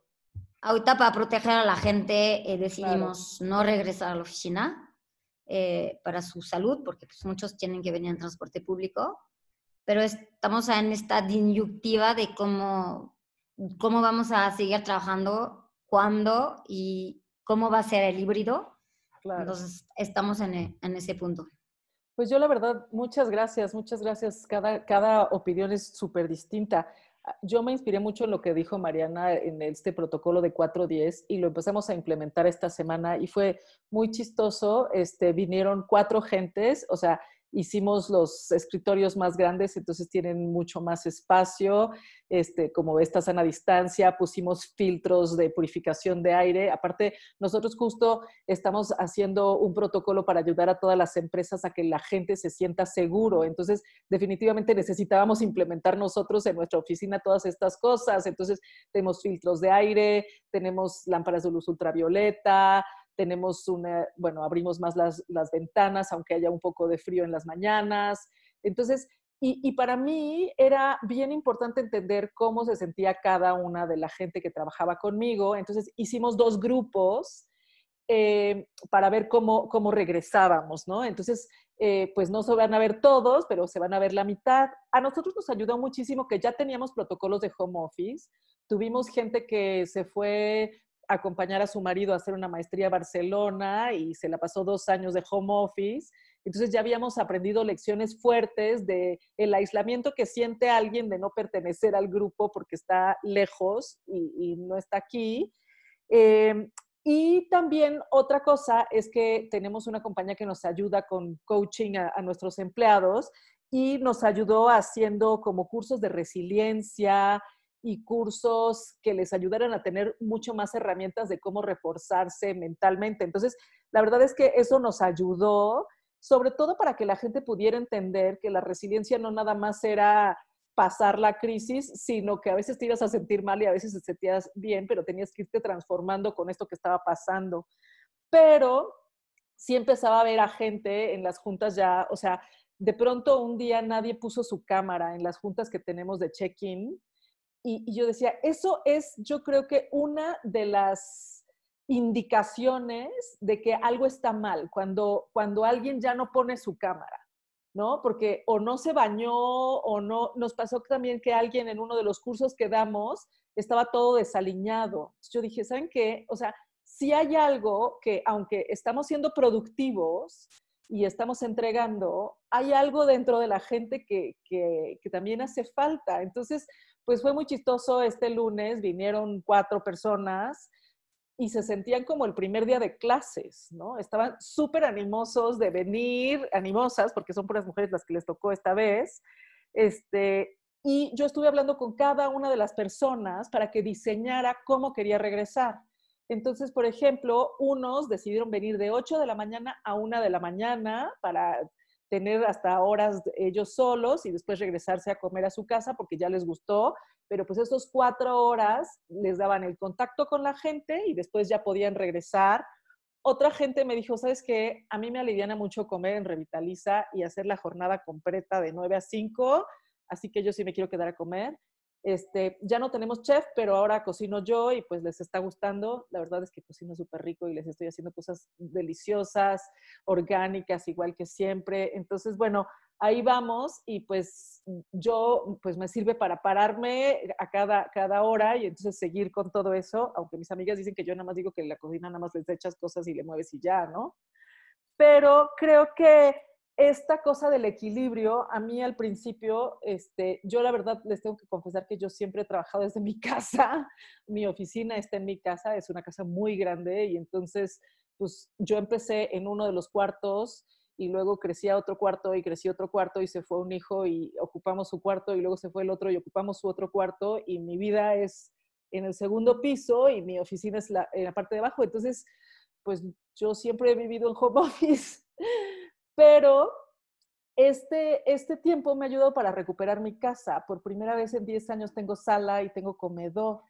Ahorita para proteger a la gente eh, decidimos no regresar a la oficina eh, para su salud, porque pues, muchos tienen que venir en transporte público, pero estamos en esta disyuntiva de cómo cómo vamos a seguir trabajando, cuándo y cómo va a ser el híbrido. Entonces, estamos en, e, en, ese punto. Pues yo la verdad, muchas gracias, muchas gracias. Cada, cada opinión es súper distinta. Ah, yo me inspiré mucho en lo que dijo Mariana en este protocolo de 410 y lo empezamos a implementar esta semana y fue muy chistoso. Este, vinieron cuatro gentes, o sea, hicimos los escritorios más grandes, entonces tienen mucho más espacio, este, como esta sana distancia, pusimos filtros de purificación de aire. Aparte, nosotros justo estamos haciendo un protocolo para ayudar a todas las empresas a que la gente se sienta seguro. Entonces, definitivamente necesitábamos implementar nosotros en nuestra oficina todas estas cosas. Entonces, tenemos filtros de aire, tenemos lámparas de luz ultravioleta, tenemos una, bueno, abrimos más las, las, ventanas, aunque haya un poco de frío en las mañanas. Entonces, y, y, para mí era bien importante entender cómo se sentía cada una de la gente que trabajaba conmigo. Entonces, hicimos dos grupos eh, para ver cómo, cómo regresábamos, ¿no? Entonces, eh, pues no se van a ver todos, pero se van a ver la mitad. A nosotros nos ayudó muchísimo que ya teníamos protocolos de home office. Tuvimos gente que se fue acompañar a su marido a hacer una maestría a Barcelona y se la pasó dos años de home office. Entonces ya habíamos aprendido lecciones fuertes de el aislamiento que siente alguien de no pertenecer al grupo porque está lejos y, no está aquí. Em, y también otra cosa es que tenemos una compañía que nos ayuda con coaching a, a nuestros empleados y nos ayudó haciendo como cursos de resiliencia, y cursos que les ayudaran a tener mucho más herramientas de cómo reforzarse mentalmente. Entonces, la verdad es que eso nos ayudó, sobre todo para que la gente pudiera entender que la resiliencia no nada más era pasar la crisis, sino que a veces te ibas a sentir mal y a veces te sentías bien, pero tenías que irte transformando con esto que estaba pasando. Pero sí empezaba a ver a gente en las juntas ya, o sea, de pronto un día nadie puso su cámara en las juntas que tenemos de check-in y, yo decía, eso es, yo creo que una de las indicaciones de que algo está mal, cuando, cuando alguien ya no pone su cámara, ¿no? Porque o no se bañó o no, nos pasó también que alguien en uno de los cursos que damos estaba todo desaliñado. Yo dije, ¿saben qué? O sea, si hay algo que aunque estamos siendo productivos y estamos entregando, hay algo dentro de la gente que, que, que también hace falta. Entonces, pues fue muy chistoso este lunes, vinieron cuatro personas y se sentían como el primer día de clases, ¿no? Estaban súper animosos de venir, animosas, porque son puras mujeres las que les tocó esta vez. Este, y yo estuve hablando con cada una de las personas para que diseñara cómo quería regresar. Entonces, por ejemplo, unos decidieron venir de 8 de la mañana a 1 de la mañana para tener hasta horas ellos solos y después regresarse a comer a su casa porque ya les gustó, pero pues esos cuatro horas les daban el contacto con la gente y después ya podían regresar. Otra gente me dijo, ¿sabes qué? A mí me aliviana mucho comer en Revitaliza y hacer la jornada completa de 9 a 5, así que yo sí me quiero quedar a comer. Este, ya no tenemos chef, pero ahora cocino yo y pues les está gustando. La verdad es que cocino súper rico y les estoy haciendo cosas deliciosas, orgánicas, igual que siempre. Entonces, bueno, ahí vamos y pues yo, pues me sirve para pararme a cada, cada hora y entonces seguir con todo eso, aunque mis amigas dicen que yo nada más digo que la cocina nada más les echas cosas y le mueves y ya, ¿no? Pero creo que esta cosa del equilibrio, a mí al principio, este, yo la verdad les tengo que confesar que yo siempre he trabajado desde mi casa, mi oficina está en mi casa, es una casa muy grande y entonces, pues yo empecé en uno de los cuartos y luego crecí a otro cuarto y crecí otro cuarto y se fue un hijo y ocupamos su cuarto y luego se fue el otro y ocupamos su otro cuarto y mi vida es en el segundo piso y mi oficina es en la parte de abajo. Entonces, pues yo siempre he vivido en home office pero este, este tiempo me ha para recuperar mi casa. Por primera vez en 10 años tengo sala y tengo comedor.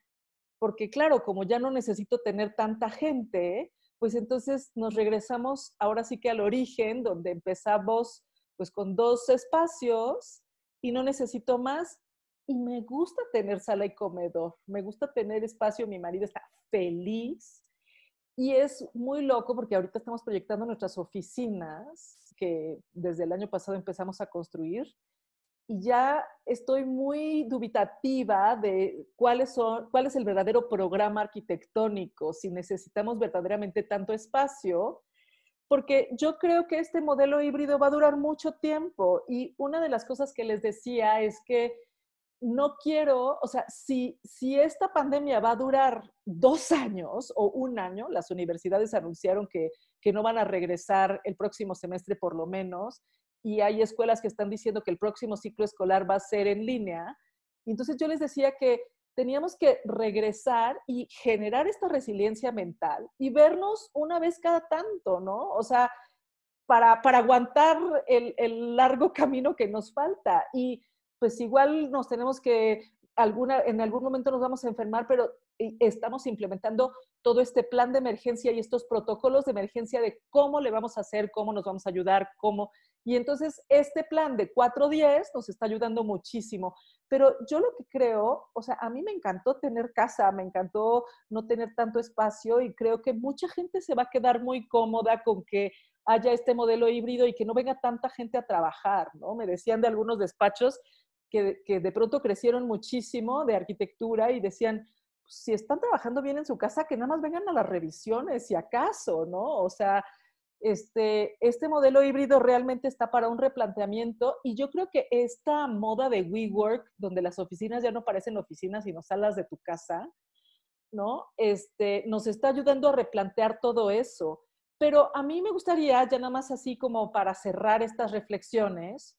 Porque claro, como ya no necesito tener tanta gente, pues entonces nos regresamos ahora sí que al origen, donde empezamos pues con dos espacios y no necesito más. Y me gusta tener sala y comedor, me gusta tener espacio, mi marido está feliz. Y es muy loco porque ahorita estamos proyectando nuestras oficinas que desde el año pasado empezamos a construir y ya estoy muy dubitativa de cuáles son, cuál es el verdadero programa arquitectónico, si necesitamos verdaderamente tanto espacio, porque yo creo que este modelo híbrido va a durar mucho tiempo y una de las cosas que les decía es que no quiero, o sea, si, si esta pandemia va a durar dos años o un año, las universidades anunciaron que, que no van a regresar el próximo semestre por lo menos, y hay escuelas que están diciendo que el próximo ciclo escolar va a ser en línea. Entonces yo les decía que teníamos que regresar y generar esta resiliencia mental y vernos una vez cada tanto, ¿no? O sea, para, para aguantar el, el largo camino que nos falta. Y pues igual nos tenemos que, alguna, en algún momento nos vamos a enfermar, pero estamos implementando todo este plan de emergencia y estos protocolos de emergencia de cómo le vamos a hacer, cómo nos vamos a ayudar, cómo. Y entonces este plan de 410 nos está ayudando muchísimo. Pero yo lo que creo, o sea, a mí me encantó tener casa, me encantó no tener tanto espacio y creo que mucha gente se va a quedar muy cómoda con que haya este modelo híbrido y que no venga tanta gente a trabajar, ¿no? Me decían de algunos despachos que, de pronto crecieron muchísimo de arquitectura y decían, si están trabajando bien en su casa, que nada más vengan a las revisiones, si acaso, ¿no? O sea, este, este modelo híbrido realmente está para un replanteamiento y yo creo que esta moda de WeWork, donde las oficinas ya no parecen oficinas, sino salas de tu casa, ¿no? Este, nos está ayudando a replantear todo eso. Pero a mí me gustaría, ya nada más así como para cerrar estas reflexiones,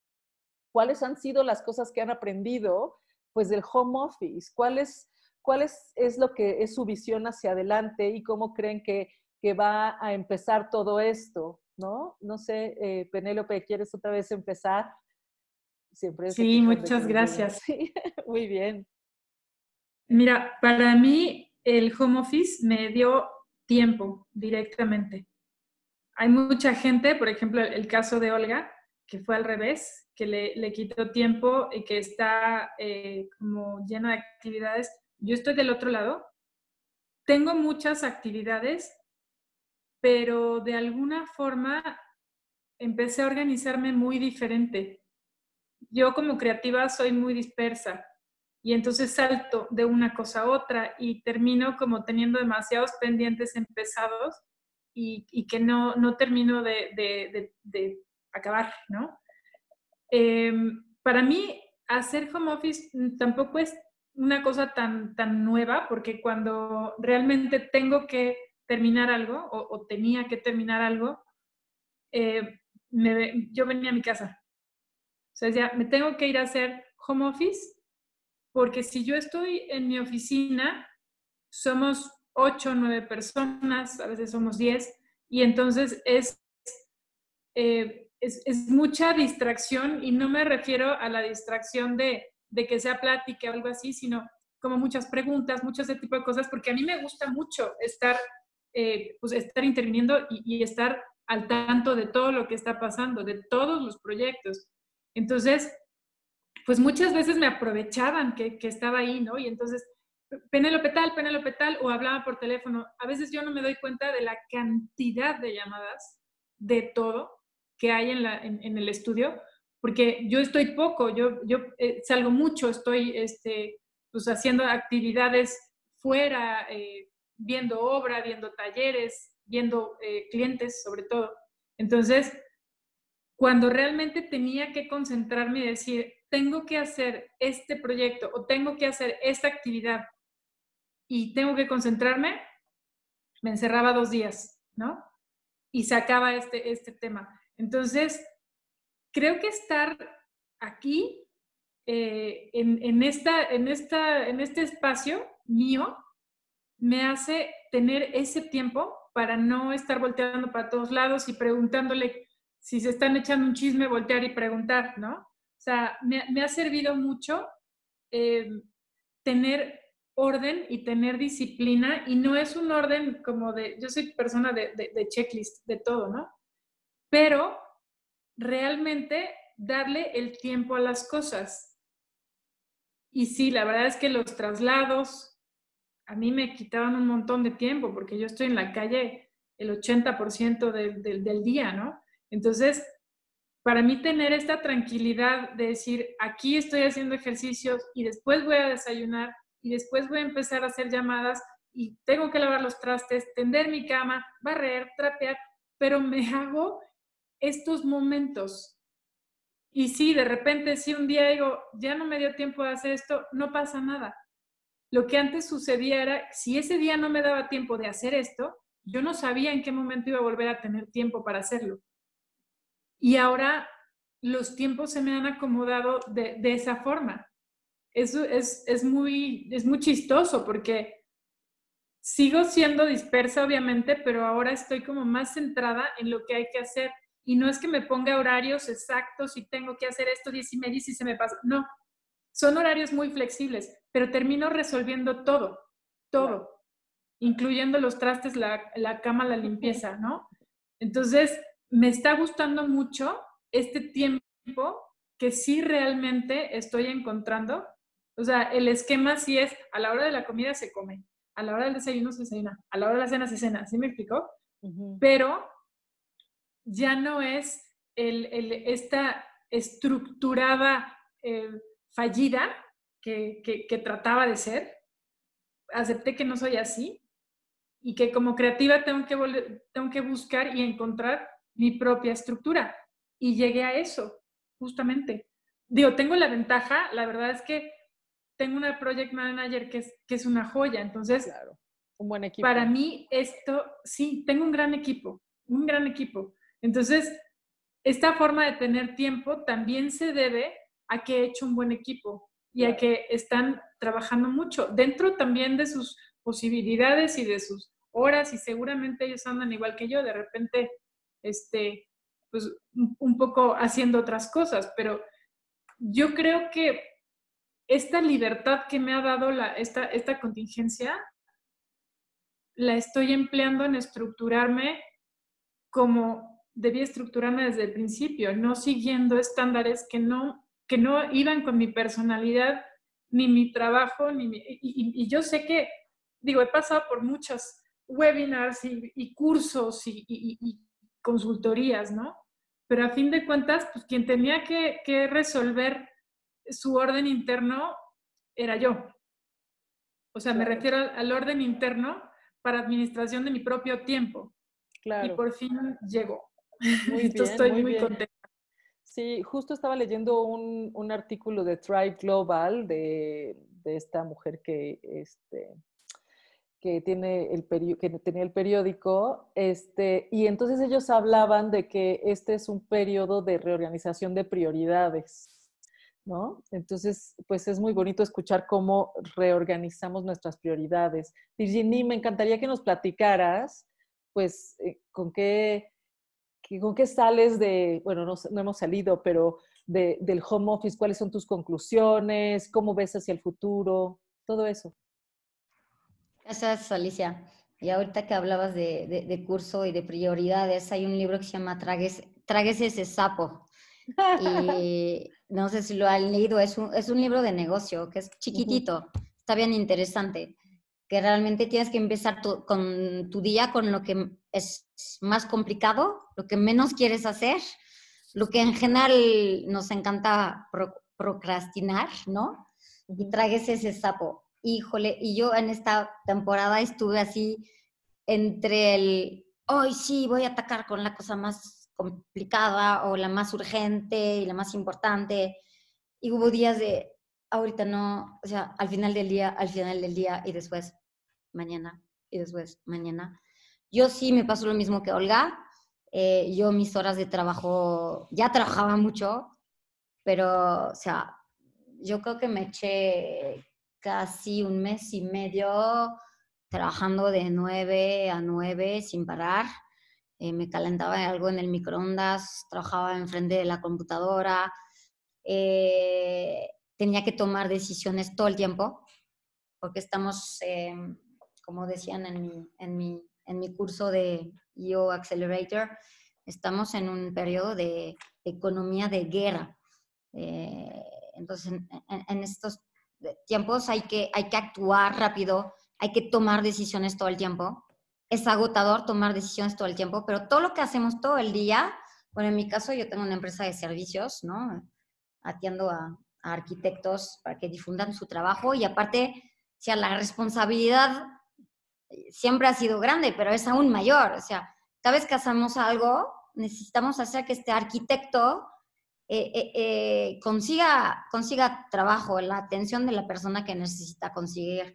cuáles han sido las cosas que han aprendido pues del home office, cuál es, cuál es, lo que es su visión hacia adelante y cómo creen que, que va a empezar todo esto, ¿no? No sé, eh, Penélope, ¿quieres otra vez empezar? Siempre sí, muchas gracias. muy bien. Mira, para mí el home office me dio tiempo directamente. Hay mucha gente, por ejemplo, el caso de Olga, que fue al revés, que le, quitó tiempo y que está eh, como lleno de actividades. Yo estoy del otro lado. Tengo muchas actividades, pero de alguna forma empecé a organizarme muy diferente. Yo como creativa soy muy dispersa y entonces salto de una cosa a otra y termino como teniendo demasiados pendientes empezados y, y que no, no termino de, de, de acabar, ¿no? Em, para mí, hacer home office tampoco es una cosa tan, tan nueva, porque cuando realmente tengo que terminar algo o, tenía que terminar algo, eh, yo venía a mi casa. O sea, ya me tengo que ir a hacer home office, porque si yo estoy en mi oficina, somos ocho nueve personas, a veces somos diez, y entonces es eh, es, mucha distracción y no me refiero a la distracción de, que sea plática o algo así, sino como muchas preguntas, muchos ese tipo de cosas, porque a mí me gusta mucho estar, eh, pues estar interviniendo y, estar al tanto de todo lo que está pasando, de todos los proyectos. Entonces, pues muchas veces me aprovechaban que, que estaba ahí, ¿no? Y entonces, Penélope tal, Penélope tal, o hablaba por teléfono. A veces yo no me doy cuenta de la cantidad de llamadas, de todo, que hay en, el estudio, porque yo estoy poco, yo, yo eh, salgo mucho, estoy este, pues, haciendo actividades fuera, eh, viendo obra, viendo talleres, viendo eh, clientes sobre todo. Entonces, cuando realmente tenía que concentrarme y decir, tengo que hacer este proyecto o tengo que hacer esta actividad y tengo que concentrarme, me encerraba dos días, ¿no? Y sacaba este, este tema. Entonces, creo que estar aquí, eh, en, esta, en, esta, en este espacio mío, me hace tener ese tiempo para no estar volteando para todos lados y preguntándole si se están echando un chisme, voltear y preguntar, ¿no? O sea, me, ha servido mucho eh, tener orden y tener disciplina y no es un orden como de, yo soy persona de, de, checklist, de todo, ¿no? Pero realmente darle el tiempo a las cosas. Y sí, la verdad es que los traslados a mí me quitaban un montón de tiempo porque yo estoy en la calle el 80% del día, ¿no? Entonces, para mí tener esta tranquilidad de decir, aquí estoy haciendo ejercicios y después voy a desayunar y después voy a empezar a hacer llamadas y tengo que lavar los trastes, tender mi cama, barrer, trapear, pero me hago estos momentos. Y si de repente, si un día digo, ya no me dio tiempo de hacer esto, no pasa nada. Lo que antes sucedía era, si ese día no me daba tiempo de hacer esto, yo no sabía en qué momento iba a volver a tener tiempo para hacerlo. Y ahora los tiempos se me han acomodado de, de esa forma eso es, es, muy, es muy chistoso porque sigo siendo dispersa, obviamente, pero ahora estoy como más centrada en lo que hay que hacer. Y no es que me ponga horarios exactos y tengo que hacer esto diez y media y se me pasa. No, son horarios muy flexibles, pero termino resolviendo todo, todo, incluyendo los trastes, la, la cama, la limpieza, ¿no? Entonces, me está gustando mucho este tiempo que sí realmente estoy encontrando o sea, el esquema sí es, a la hora de la comida se come, a la hora del desayuno se cena, a la hora de la cena se cena, ¿sí me explicó? Pero ya no es el, esta estructurada eh, fallida que, que, trataba de ser. Acepté que no soy así y que como creativa tengo que, tengo que buscar y encontrar mi propia estructura. Y llegué a eso, justamente. Digo, tengo la ventaja, la verdad es que tengo una project manager que es, que es una joya, entonces, claro, un buen equipo. Para mí esto, sí, tengo un gran equipo, un gran equipo. Entonces, esta forma de tener tiempo también se debe a que he hecho un buen equipo y a que están trabajando mucho dentro también de sus posibilidades y de sus horas y seguramente ellos andan igual que yo, de repente, este, pues un poco haciendo otras cosas, pero yo creo que esta libertad que me ha dado la, esta, esta contingencia, la estoy empleando en estructurarme como debía estructurarme desde el principio, no siguiendo estándares que no, que no iban con mi personalidad, ni mi trabajo, ni y, yo sé que, digo, he pasado por muchos webinars y, cursos y, consultorías, ¿no? Pero a fin de cuentas, pues quien tenía que, que resolver su orden interno era yo. O sea, me refiero al, orden interno para administración de mi propio tiempo. Claro. Y por fin llegó. Muy bien, estoy muy, contenta. Sí, justo estaba leyendo un, un artículo de Tribe Global de, de esta mujer que, este, que, tiene el que tenía el periódico, este, y entonces ellos hablaban de que este es un periodo de reorganización de prioridades. ¿no? Entonces, pues es muy bonito escuchar cómo reorganizamos nuestras prioridades. Virginie, me encantaría que nos platicaras, pues, eh, con qué, con qué sales de, bueno, no, no hemos salido, pero del home office, cuáles son tus conclusiones, cómo ves hacia el futuro, todo eso. Gracias, Alicia. Y ahorita que hablabas de, de, curso y de prioridades, hay un libro que se llama Tragues, Tragues ese sapo. Y no sé si lo han leído, es un, es un libro de negocio que es chiquitito, está bien interesante, que realmente tienes que empezar con tu día con lo que es más complicado, lo que menos quieres hacer, lo que en general nos encanta procrastinar, ¿no? Y tragues ese sapo. Híjole, y yo en esta temporada estuve así entre el, hoy sí, voy a atacar con la cosa más complicada o la más urgente y la más importante. Y hubo días de, ahorita no, o sea, al final del día, al final del día y después mañana y después mañana. Yo sí me pasó lo mismo que Olga. Eh, yo mis horas de trabajo, ya trabajaba mucho, pero, o sea, yo creo que me eché casi un mes y medio trabajando de 9 a 9 sin parar eh, me calentaba algo en el microondas, trabajaba enfrente de la computadora, eh, tenía que tomar decisiones todo el tiempo, porque estamos, como decían en en, mi, en mi curso de EO Accelerator, estamos en un periodo de economía de guerra. Eh, entonces, en, estos tiempos hay que, hay que actuar rápido, hay que tomar decisiones todo el tiempo. Es agotador tomar decisiones todo el tiempo, pero todo lo que hacemos todo el día, bueno, en mi caso yo tengo una empresa de servicios, ¿no? Atiendo a, arquitectos para que difundan su trabajo y aparte, sea, la responsabilidad siempre ha sido grande, pero es aún mayor. O sea, cada vez que hacemos algo, necesitamos hacer que este arquitecto eh, eh, eh, consiga, consiga trabajo, la atención de la persona que necesita conseguir.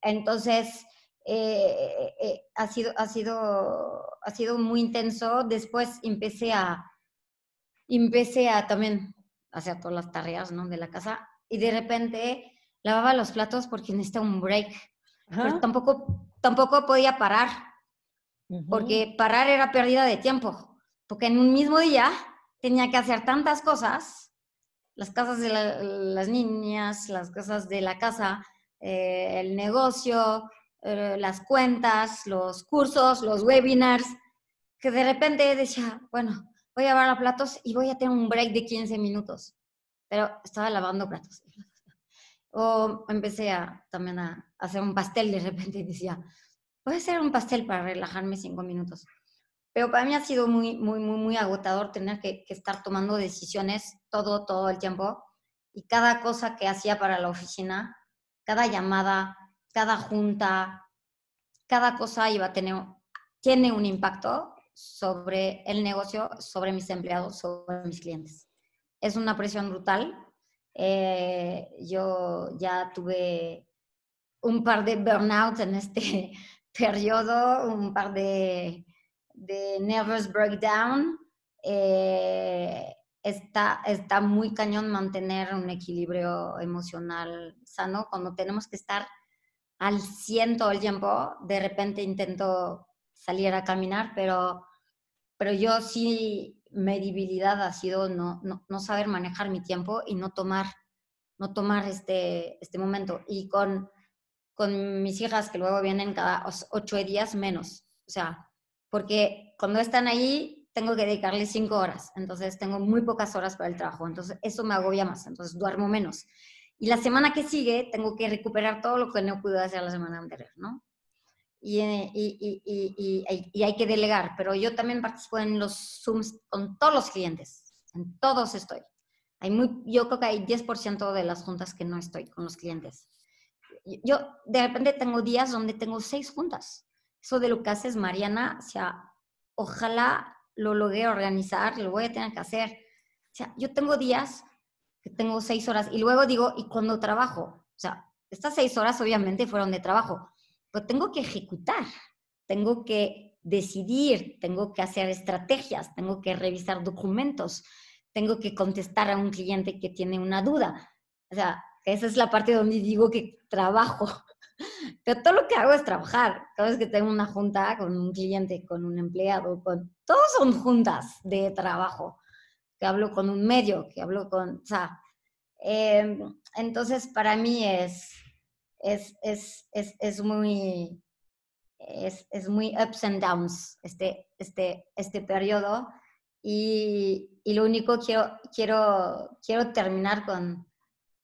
entonces, ha, sido, ha, sido, ha sido muy intenso. Después empecé a, empecé a también hacer todas las tareas ¿no? de la casa y de repente lavaba los platos porque necesitaba un break. Pero tampoco, tampoco podía parar, porque parar era pérdida de tiempo, porque en un mismo día tenía que hacer tantas cosas, las casas de las niñas, las cosas de la casa, eh, el negocio, eh, las cuentas, los cursos, los webinars, que de repente decía, bueno, voy a lavar platos y voy a tener un break de 15 minutos. Pero estaba lavando platos. O empecé a, también a hacer un pastel de repente decía, voy a hacer un pastel para relajarme cinco minutos. Pero para mí ha sido muy, muy, muy, muy agotador tener que, estar tomando decisiones todo, todo el tiempo. Y cada cosa que hacía para la oficina, cada llamada, cada junta, cada cosa iba a tener, tiene un impacto sobre el negocio, sobre mis empleados, sobre mis clientes. Es una presión brutal. Eh, yo ya tuve un par de burnouts en este periodo, un par de de nervous breakdown, eh, está, está muy cañón mantener un equilibrio emocional sano. Cuando tenemos que estar al 100 todo el tiempo, de repente intento salir a caminar, pero, pero yo sí, mi debilidad ha sido no, no, no saber manejar mi tiempo y no tomar, no tomar este, este momento. Y con, con mis hijas, que luego vienen cada ocho días menos. O sea, porque cuando están ahí tengo que dedicarles cinco horas, entonces tengo muy pocas horas para el trabajo, entonces eso me agobia más, entonces duermo menos. Y la semana que sigue tengo que recuperar todo lo que no pude hacer la semana anterior, ¿no? Y, y, y, y, hay que delegar, pero yo también participo en los Zooms con todos los clientes, en todos estoy. Hay muy, yo creo que hay 10% de las juntas que no estoy con los clientes. Yo de repente tengo días donde tengo seis juntas eso de lo que haces, Mariana, o sea, ojalá lo logre organizar, lo voy a tener que hacer. O sea, yo tengo días que tengo seis horas y luego digo, ¿y cuando trabajo? O sea, estas seis horas obviamente fueron de trabajo, pero tengo que ejecutar, tengo que decidir, tengo que hacer estrategias, tengo que revisar documentos, tengo que contestar a un cliente que tiene una duda. O sea, esa es la parte donde digo que trabajo. Pero todo lo que hago es trabajar. Cada vez que tengo una junta con un cliente, con un empleado, con... Todos son juntas de trabajo. Que hablo con un medio, que hablo con... O sea, em, entonces para mí es, es, es, es, es muy... Es, es, muy ups and downs este, este, este periodo. Y, y, lo único quiero, quiero, quiero terminar con,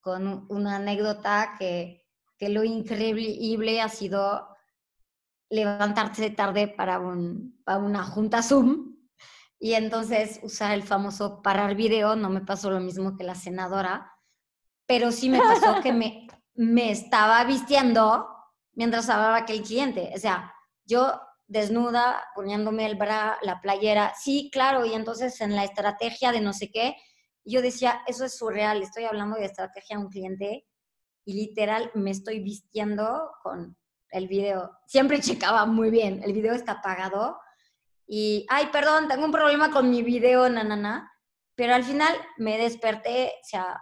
con una anécdota que, que lo increíble ha sido levantarse tarde para, un, para una junta Zoom y entonces usar el famoso parar video. No me pasó lo mismo que la senadora, pero sí me pasó que me, me estaba vistiendo mientras hablaba aquel cliente. O sea, yo desnuda, poniéndome el bra, la playera, sí, claro, y entonces en la estrategia de no sé qué, yo decía, eso es surreal, estoy hablando de estrategia a un cliente y literal me estoy vistiendo con el video. Siempre checaba muy bien, el video está apagado y, ay, perdón, tengo un problema con mi video, nanana, pero al final me desperté, o sea,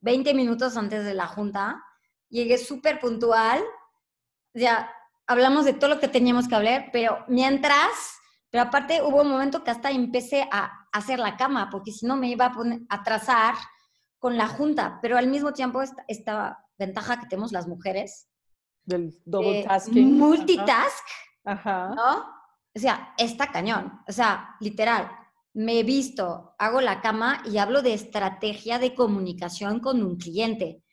20 minutos antes de la junta, llegué súper puntual, ya hablamos de todo lo que teníamos que hablar, pero mientras, pero aparte hubo un momento que hasta empecé a hacer la cama, porque si no me iba a poner, atrasar con la junta, pero al mismo tiempo esta, esta ventaja que tenemos las mujeres. Del double tasking. Multitask, Ajá. ¿no? O sea, está cañón. O sea, literal, me he visto, hago la cama y hablo de estrategia de comunicación con un cliente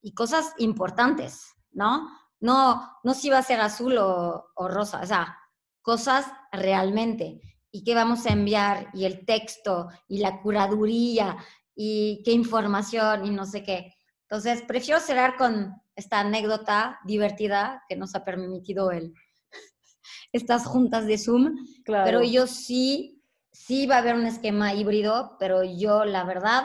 y cosas importantes, ¿no? No, no si va a ser azul o, o rosa, o sea, cosas realmente. Y qué vamos a enviar, y el texto, y la curaduría, y qué información, y no sé qué. Entonces, prefiero cerrar con esta anécdota divertida que nos ha permitido el, estas juntas de Zoom. Pero yo sí, sí va a haber un esquema híbrido, pero yo la verdad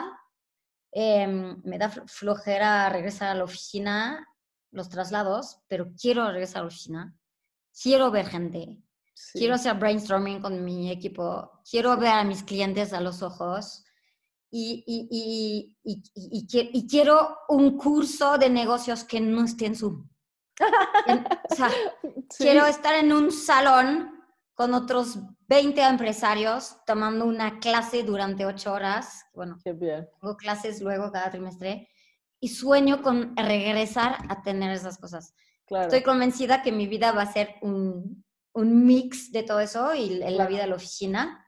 em, me da flojera regresar a la oficina, los traslados, pero quiero regresar a la oficina. Quiero ver gente. Quiero hacer brainstorming con mi equipo. Quiero ver a mis clientes a los ojos. Y, y, y, y, quiero un curso de negocios que no esté en Zoom. o sea, quiero estar en un salón con otros 20 empresarios tomando una clase durante ocho horas. Bueno, Qué bien. tengo clases luego cada trimestre y sueño con regresar a tener esas cosas. Estoy convencida que mi vida va a ser un, un mix de todo eso y en la vida de la oficina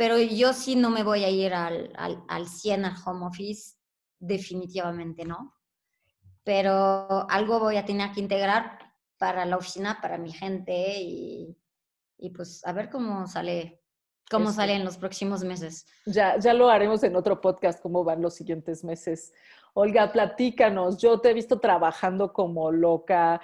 pero yo sí no me voy a ir al, al, al 100 al home office, definitivamente no. Pero algo voy a tener que integrar para la oficina, para mi gente y, y pues a ver cómo sale, cómo sale en los próximos meses. Ya, ya lo haremos en otro podcast, cómo van los siguientes meses. Olga, platícanos. Yo te he visto trabajando como loca,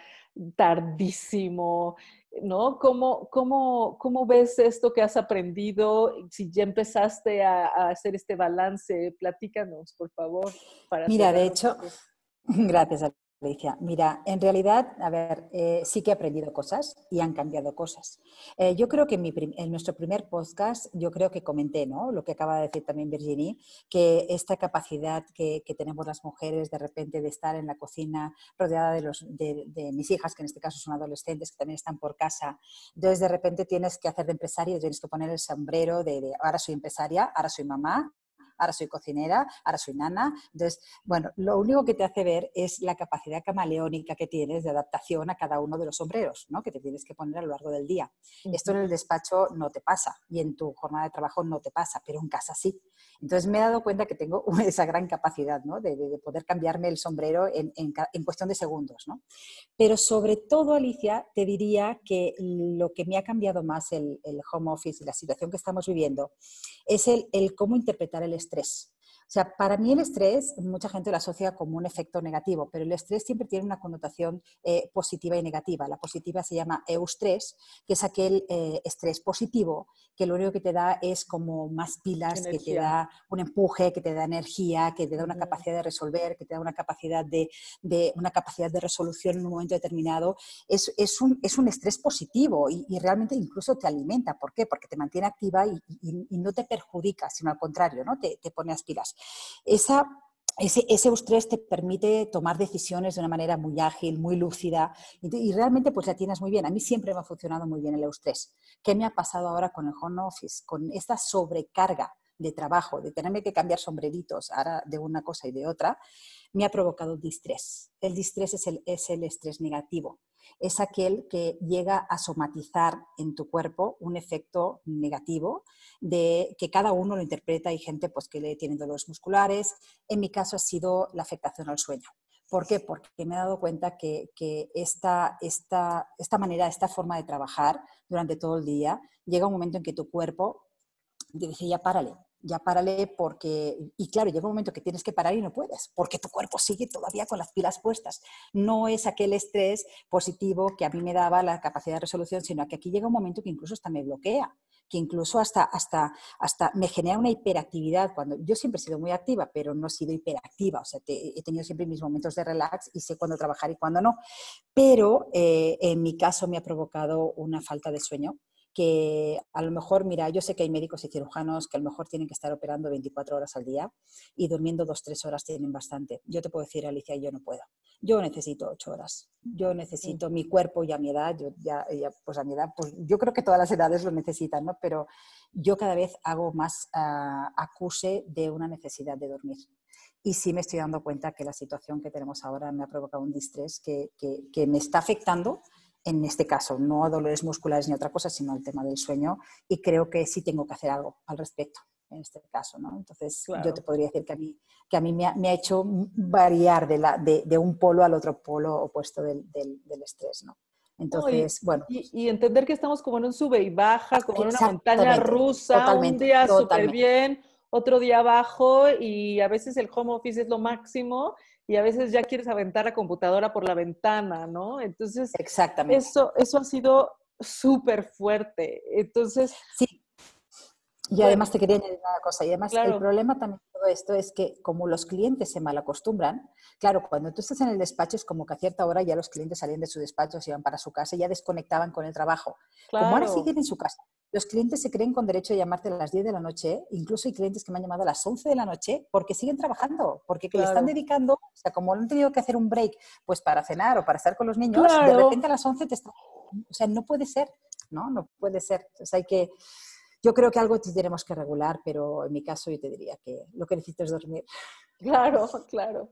tardísimo, ¿no? ¿Cómo, cómo, cómo ves esto que has aprendido? Si ya empezaste a, a hacer este balance, platícanos, por favor. Para Mira, de hecho, gracias, Alicia. Mira, en realidad, a ver, eh, sí que he aprendido cosas y han cambiado cosas. Eh, yo creo que en, nuestro primer podcast, yo creo que comenté, ¿no? Lo que acaba de decir también Virginie, que esta capacidad que, tenemos las mujeres de repente de estar en la cocina rodeada de, los, de, mis hijas, que en este caso son adolescentes, que también están por casa. Entonces, de repente tienes que hacer de empresaria, tienes que poner el sombrero de ahora soy empresaria, ahora soy mamá, ahora soy cocinera, ahora soy nana. Entonces, bueno, lo único que te hace ver es la capacidad camaleónica que tienes de adaptación a cada uno de los sombreros, ¿no? Que te tienes que poner a lo largo del día. Esto en el despacho no te pasa y en tu jornada de trabajo no te pasa, pero en casa sí. Entonces me he dado cuenta que tengo esa gran capacidad ¿no? de, poder cambiarme el sombrero en, cuestión de segundos. ¿no? Pero sobre todo, Alicia, te diría que lo que me ha cambiado más el, home office y la situación que estamos viviendo es el, el cómo interpretar el estrés. O sea, para mí el estrés, mucha gente lo asocia como un efecto negativo, pero el estrés siempre tiene una connotación eh, positiva y negativa. La positiva se llama eustrés, que es aquel eh, estrés positivo que lo único que te da es como más pilas, que te da un empuje, que te da energía, que te da una capacidad de resolver, que te da una capacidad de, una capacidad de resolución en un momento determinado. Es, es, un, es un, estrés positivo y, realmente incluso te alimenta. ¿Por qué? Porque te mantiene activa y, no te perjudica, sino al contrario, ¿no? te, te pone las pilas. Esa, ese, ese te permite tomar decisiones de una manera muy ágil, muy lúcida y, realmente pues la tienes muy bien. A mí siempre me ha funcionado muy bien el eustrés. ¿Qué me ha pasado ahora con el home office? Con esta sobrecarga de trabajo, de tenerme que cambiar sombreritos ahora de una cosa y de otra, me ha provocado distrés. El distrés es el, es el estrés negativo es aquel que llega a somatizar en tu cuerpo un efecto negativo de que cada uno lo interpreta. Hay gente pues, que le tiene dolores musculares. En mi caso ha sido la afectación al sueño. ¿Por qué? Porque me he dado cuenta que, esta, esta, esta manera, esta forma de trabajar durante todo el día, llega un momento en que tu cuerpo dice, ya párale, ya párale porque, y claro, llega un momento que tienes que parar y no puedes, porque tu cuerpo sigue todavía con las pilas puestas. No es aquel estrés positivo que a mí me daba la capacidad de resolución, sino que aquí llega un momento que incluso hasta me bloquea, que incluso hasta, hasta, hasta me genera una hiperactividad. Cuando yo siempre he sido muy activa, pero no he sido hiperactiva, o sea, he tenido siempre mis momentos de relax y sé cuándo trabajar y cuándo no. Pero eh, en mi caso me ha provocado una falta de sueño que a lo mejor, mira, yo sé que hay médicos y cirujanos que a lo mejor tienen que estar operando 24 horas al día y durmiendo 2-3 horas tienen bastante. Yo te puedo decir, Alicia, yo no puedo. Yo necesito 8 horas. Yo necesito mi cuerpo y a mi edad, yo ya, pues a mi edad, pues yo creo que todas las edades lo necesitan, ¿no? Pero yo cada vez hago más uh, acuse de una necesidad de dormir. Y sí me estoy dando cuenta que la situación que tenemos ahora me ha provocado un distrés que, que, que me está afectando en este caso, no dolores musculares ni otra cosa, sino al tema del sueño, y creo que sí tengo que hacer algo al respecto en este caso, ¿no? Entonces, yo te podría decir que a mí, que a mí me, ha, me ha hecho variar de, la, de, de, un polo al otro polo opuesto del, del, del estrés, ¿no? Entonces, y, bueno. Y, y, entender que estamos como en un sube y baja, como en una montaña rusa, un día súper bien, otro día abajo, y a veces el home office es lo máximo, y a veces ya quieres aventar la computadora por la ventana, ¿no? Entonces, Exactamente. Eso, eso ha sido súper fuerte. Entonces, sí. Y además te quería añadir una cosa, y además claro. el problema también de todo esto es que como los clientes se malacostumbran, claro, cuando tú estás en el despacho es como que a cierta hora ya los clientes salían de su despacho, se iban para su casa, ya desconectaban con el trabajo. Claro. Como ahora siguen en su casa, los clientes se creen con derecho a llamarte a las 10 de la noche, incluso hay clientes que me han llamado a las 11 de la noche porque siguen trabajando, porque claro. le están dedicando, o sea, como han tenido que hacer un break pues para cenar o para estar con los niños, de repente a las 11 te están... O sea, no puede ser, ¿no? No puede ser. Entonces hay que... Yo creo que algo tenemos que regular, pero en mi caso yo te diría que lo que necesito es dormir. Claro, claro.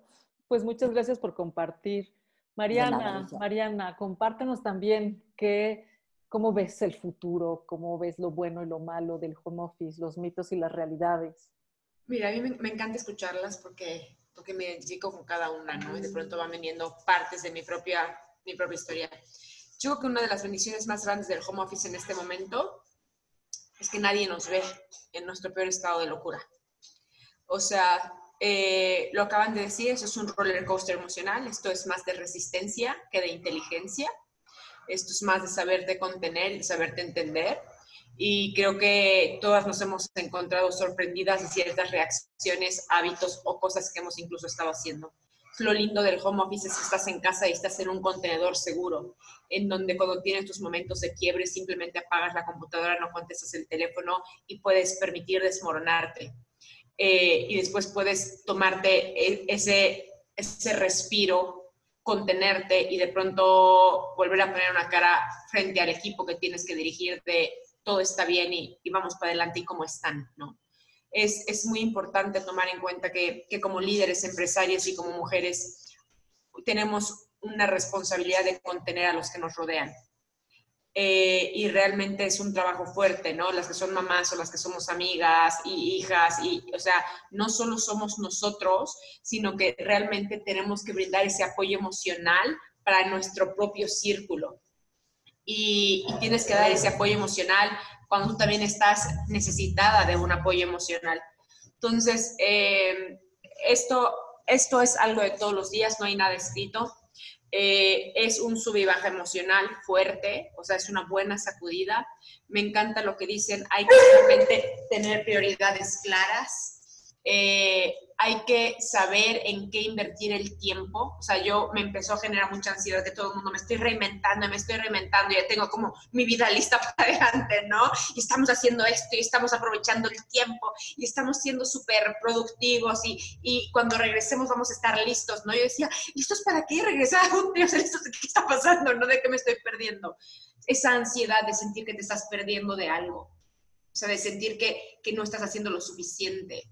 Pues muchas gracias por compartir. Mariana, nada, Mariana, compártenos también qué ¿Cómo ves el futuro? ¿Cómo ves lo bueno y lo malo del home office, los mitos y las realidades? Mira, a mí me, me encanta escucharlas porque, porque me identifico con cada una, ¿no? Y de pronto van viniendo partes de mi propia, mi propia historia. Yo creo que una de las bendiciones más grandes del home office en este momento es que nadie nos ve en nuestro peor estado de locura. O sea, eh, lo acaban de decir, eso es un roller coaster emocional, esto es más de resistencia que de inteligencia esto es más de saberte contener de saberte entender. Y creo que todas nos hemos encontrado sorprendidas de ciertas reacciones, hábitos o cosas que hemos incluso estado haciendo. Lo lindo del home office es que estás en casa y estás en un contenedor seguro, en donde cuando tienes tus momentos de quiebre simplemente apagas la computadora, no contestas el teléfono y puedes permitir desmoronarte. Eh, y después puedes tomarte e, ese, ese respiro contenerte y de pronto volver a poner una cara frente al equipo que tienes que dirigir de todo está bien y, y vamos para adelante y cómo están, ¿no? Es, es muy importante tomar en cuenta que, que, como líderes empresarios y como mujeres tenemos una responsabilidad de contener a los que nos rodean. Eh, y realmente es un trabajo fuerte, ¿no? Las que son mamás o las que somos amigas y hijas, y, o sea, no solo somos nosotros, sino que realmente tenemos que brindar ese apoyo emocional para nuestro propio círculo. Y, y tienes que dar ese apoyo emocional cuando tú también estás necesitada de un apoyo emocional. Entonces, eh, esto, esto es algo de todos los días, no hay nada escrito eh, es un sub y baja emocional fuerte, o sea, es una buena sacudida. Me encanta lo que dicen, hay que realmente tener prioridades claras, eh, hay que saber en qué invertir el tiempo. O sea, yo me empezó a generar mucha ansiedad de todo el mundo, me estoy reinventando, me estoy reinventando, ya tengo como mi vida lista para adelante, ¿no? Y estamos haciendo esto y estamos aprovechando el tiempo y estamos siendo súper productivos y, y, cuando regresemos vamos a estar listos, ¿no? Yo decía, ¿listos para qué? Regresar a un día, ¿listos de qué está pasando? ¿No? ¿De qué me estoy perdiendo? Esa ansiedad de sentir que te estás perdiendo de algo. O sea, de sentir que, que no estás haciendo lo suficiente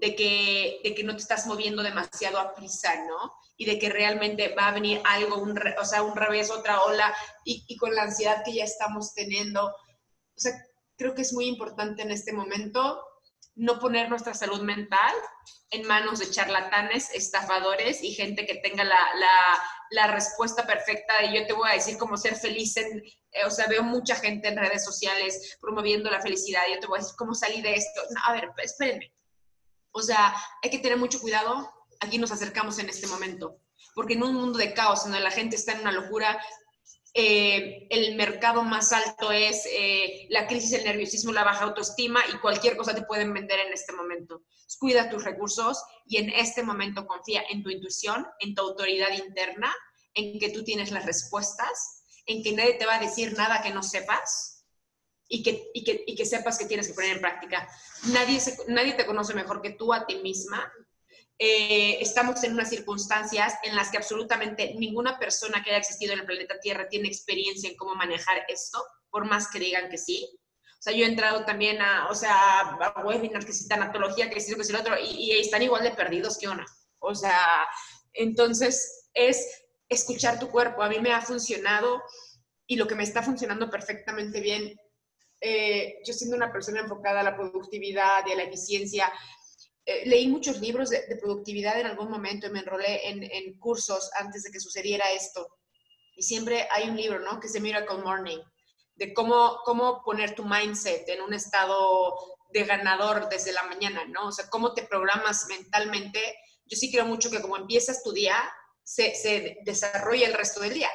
de que, de que no te estás moviendo demasiado a prisa, ¿no? Y de que realmente va a venir algo, un o sea, un revés, otra ola, y, con la ansiedad que ya estamos teniendo. O sea, creo que es muy importante en este momento no poner nuestra salud mental en manos de charlatanes, estafadores y gente que tenga la, la, respuesta perfecta y yo te voy a decir cómo ser feliz en, eh, o sea, veo mucha gente en redes sociales promoviendo la felicidad yo te voy a decir cómo salir de esto. No, a ver, espérenme o sea, hay que tener mucho cuidado. Aquí nos acercamos en este momento, porque en un mundo de caos, donde la gente está en una locura, eh, el mercado más alto es eh, la crisis, el nerviosismo, la baja autoestima y cualquier cosa te pueden vender en este momento. Cuida tus recursos y en este momento confía en tu intuición, en tu autoridad interna, en que tú tienes las respuestas, en que nadie te va a decir nada que no sepas y que, y que, y que sepas que tienes que poner en práctica. Nadie, nadie te conoce mejor que tú a ti misma. Eh, estamos en unas circunstancias en las que absolutamente ninguna persona que haya existido en el planeta Tierra tiene experiencia en cómo manejar esto, por más que digan que sí. O sea, yo he entrado también a, o sea, a webinars que si tanatología, que si que lo otro, y, y están igual de perdidos que una. O sea, entonces es escuchar tu cuerpo. A mí me ha funcionado y lo que me está funcionando perfectamente bien eh, yo siendo una persona enfocada a la productividad y a la eficiencia, eh, leí muchos libros de, productividad en algún momento y me enrolé en, en, cursos antes de que sucediera esto. Y siempre hay un libro, ¿no? Que es The Miracle Morning, de cómo, cómo poner tu mindset en un estado de ganador desde la mañana, ¿no? O sea, cómo te programas mentalmente. Yo sí creo mucho que como empiezas tu día, se, se desarrolla el resto del día.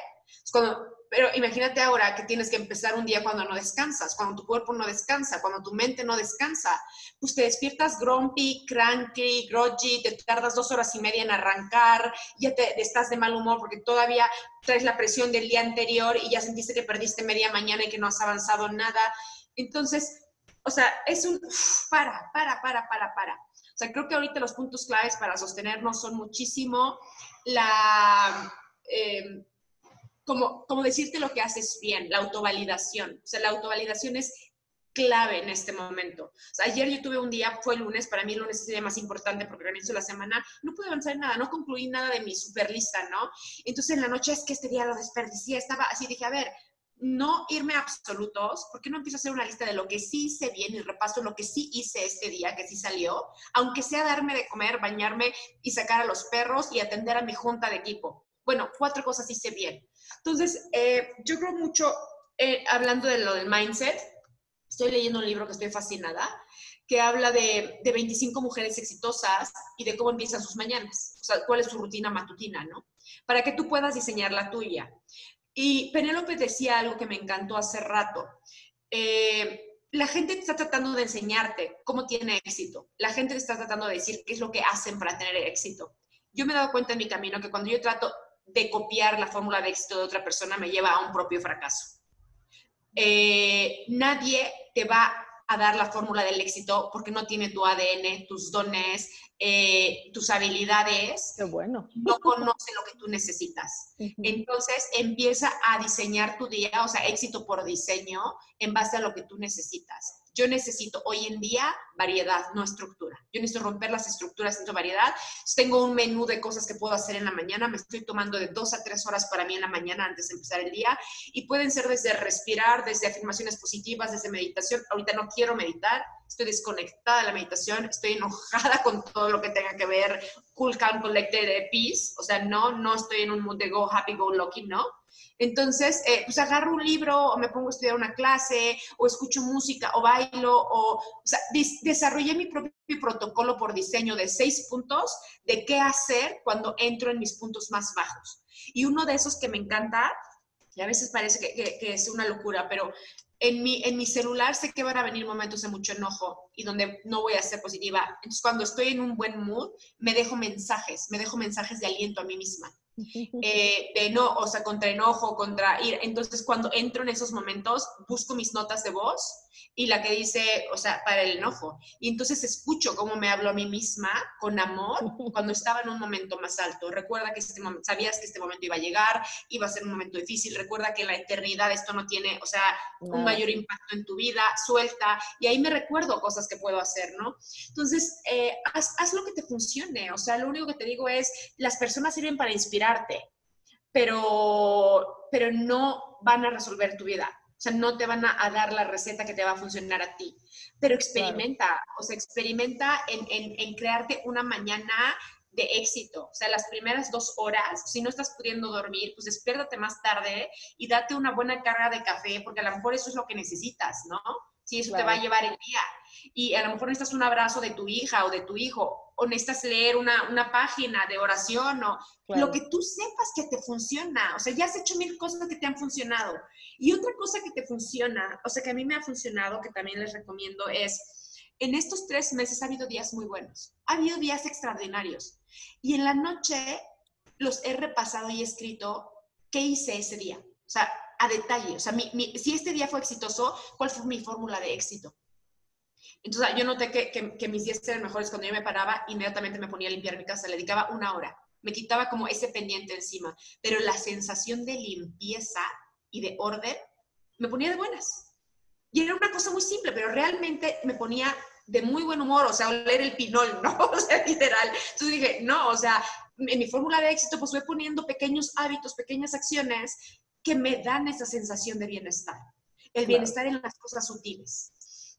Cuando pero imagínate ahora que tienes que empezar un día cuando no descansas, cuando tu cuerpo no descansa, cuando tu mente no descansa. Pues te despiertas grumpy, cranky, groggy, te tardas dos horas y media en arrancar, ya te, estás de mal humor porque todavía traes la presión del día anterior y ya sentiste que perdiste media mañana y que no has avanzado nada. Entonces, o sea, es un para, para, para, para, para. O sea, creo que ahorita los puntos claves para sostenernos son muchísimo la... Eh, como, como decirte lo que haces bien, la autovalidación. O sea, la autovalidación es clave en este momento. O sea, ayer yo tuve un día, fue el lunes, para mí el lunes es el día más importante porque organizo la semana, no pude avanzar en nada, no concluí nada de mi super lista, ¿no? Entonces en la noche es que este día lo desperdicié, estaba así, dije, a ver, no irme a absolutos, ¿por qué no empiezo a hacer una lista de lo que sí hice bien y repaso lo que sí hice este día, que sí salió? Aunque sea darme de comer, bañarme y sacar a los perros y atender a mi junta de equipo. Bueno, cuatro cosas hice bien. Entonces, eh, yo creo mucho, eh, hablando de lo del mindset, estoy leyendo un libro que estoy fascinada, que habla de, de 25 mujeres exitosas y de cómo empiezan sus mañanas, o sea, cuál es su rutina matutina, ¿no? Para que tú puedas diseñar la tuya. Y Penélope decía algo que me encantó hace rato. Eh, la gente te está tratando de enseñarte cómo tiene éxito. La gente te está tratando de decir qué es lo que hacen para tener éxito. Yo me he dado cuenta en mi camino que cuando yo trato de copiar la fórmula de éxito de otra persona me lleva a un propio fracaso. Eh, nadie te va a dar la fórmula del éxito porque no tiene tu ADN, tus dones, eh, tus habilidades. Qué bueno. No conoce lo que tú necesitas. Entonces empieza a diseñar tu día, o sea, éxito por diseño, en base a lo que tú necesitas. Yo necesito hoy en día variedad, no estructura. Yo necesito romper las estructuras, necesito variedad. Tengo un menú de cosas que puedo hacer en la mañana. Me estoy tomando de dos a tres horas para mí en la mañana antes de empezar el día. Y pueden ser desde respirar, desde afirmaciones positivas, desde meditación. Ahorita no quiero meditar, estoy desconectada de la meditación, estoy enojada con todo lo que tenga que ver cool, calm, collected, peace. O sea, no, no estoy en un mood de go happy, go lucky, no entonces, eh, pues agarro un libro o me pongo a estudiar una clase o escucho música o bailo o, o sea, desarrollé mi propio protocolo por diseño de seis puntos de qué hacer cuando entro en mis puntos más bajos. Y uno de esos que me encanta, y a veces parece que, que, es una locura, pero en mi, en mi celular sé que van a venir momentos de mucho enojo y donde no voy a ser positiva. Entonces, cuando estoy en un buen mood, me dejo mensajes, me dejo mensajes de aliento a mí misma. Eh, de no, o sea, contra enojo, contra ir. Entonces, cuando entro en esos momentos, busco mis notas de voz y la que dice, o sea, para el enojo. Y entonces escucho cómo me hablo a mí misma con amor cuando estaba en un momento más alto. Recuerda que este momento, sabías que este momento iba a llegar, iba a ser un momento difícil. Recuerda que la eternidad esto no tiene, o sea, un mayor impacto en tu vida, suelta. Y ahí me recuerdo cosas que puedo hacer, ¿no? Entonces, eh, haz, haz lo que te funcione. O sea, lo único que te digo es, las personas sirven para inspirarte, pero, pero no van a resolver tu vida sea, no te van a, dar la receta que te va a funcionar a ti, pero experimenta, o sea, experimenta en, en, crearte una mañana de éxito. O sea, las primeras dos horas, si no estás pudiendo dormir, pues despiértate más tarde y date una buena carga de café, porque a lo mejor eso es lo que necesitas, ¿no? Si eso te va a llevar el día. Y a lo mejor necesitas un abrazo de tu hija o de tu hijo, o necesitas leer una, una página de oración, o lo que tú sepas que te funciona. O sea, ya has hecho mil cosas que te han funcionado. Y otra cosa que te funciona, o sea, que a mí me ha funcionado, que también les recomiendo, es, en estos tres meses ha habido días muy buenos, ha habido días extraordinarios. Y en la noche los he repasado y escrito qué hice ese día. O sea, a detalle. O sea, si este día fue exitoso, ¿cuál fue mi fórmula de éxito? Entonces, yo noté que, que, mis días eran mejores cuando yo me paraba, inmediatamente me ponía a limpiar mi casa, le dedicaba una hora, me quitaba como ese pendiente encima, pero la sensación de limpieza y de orden me ponía de buenas. Y era una cosa muy simple, pero realmente me ponía de muy buen humor, o sea, oler el pinol, ¿no? O sea, literal. Entonces dije, no, o sea, en mi fórmula de éxito, pues voy poniendo pequeños hábitos, pequeñas acciones que me dan esa sensación de bienestar. El bienestar en las cosas sutiles.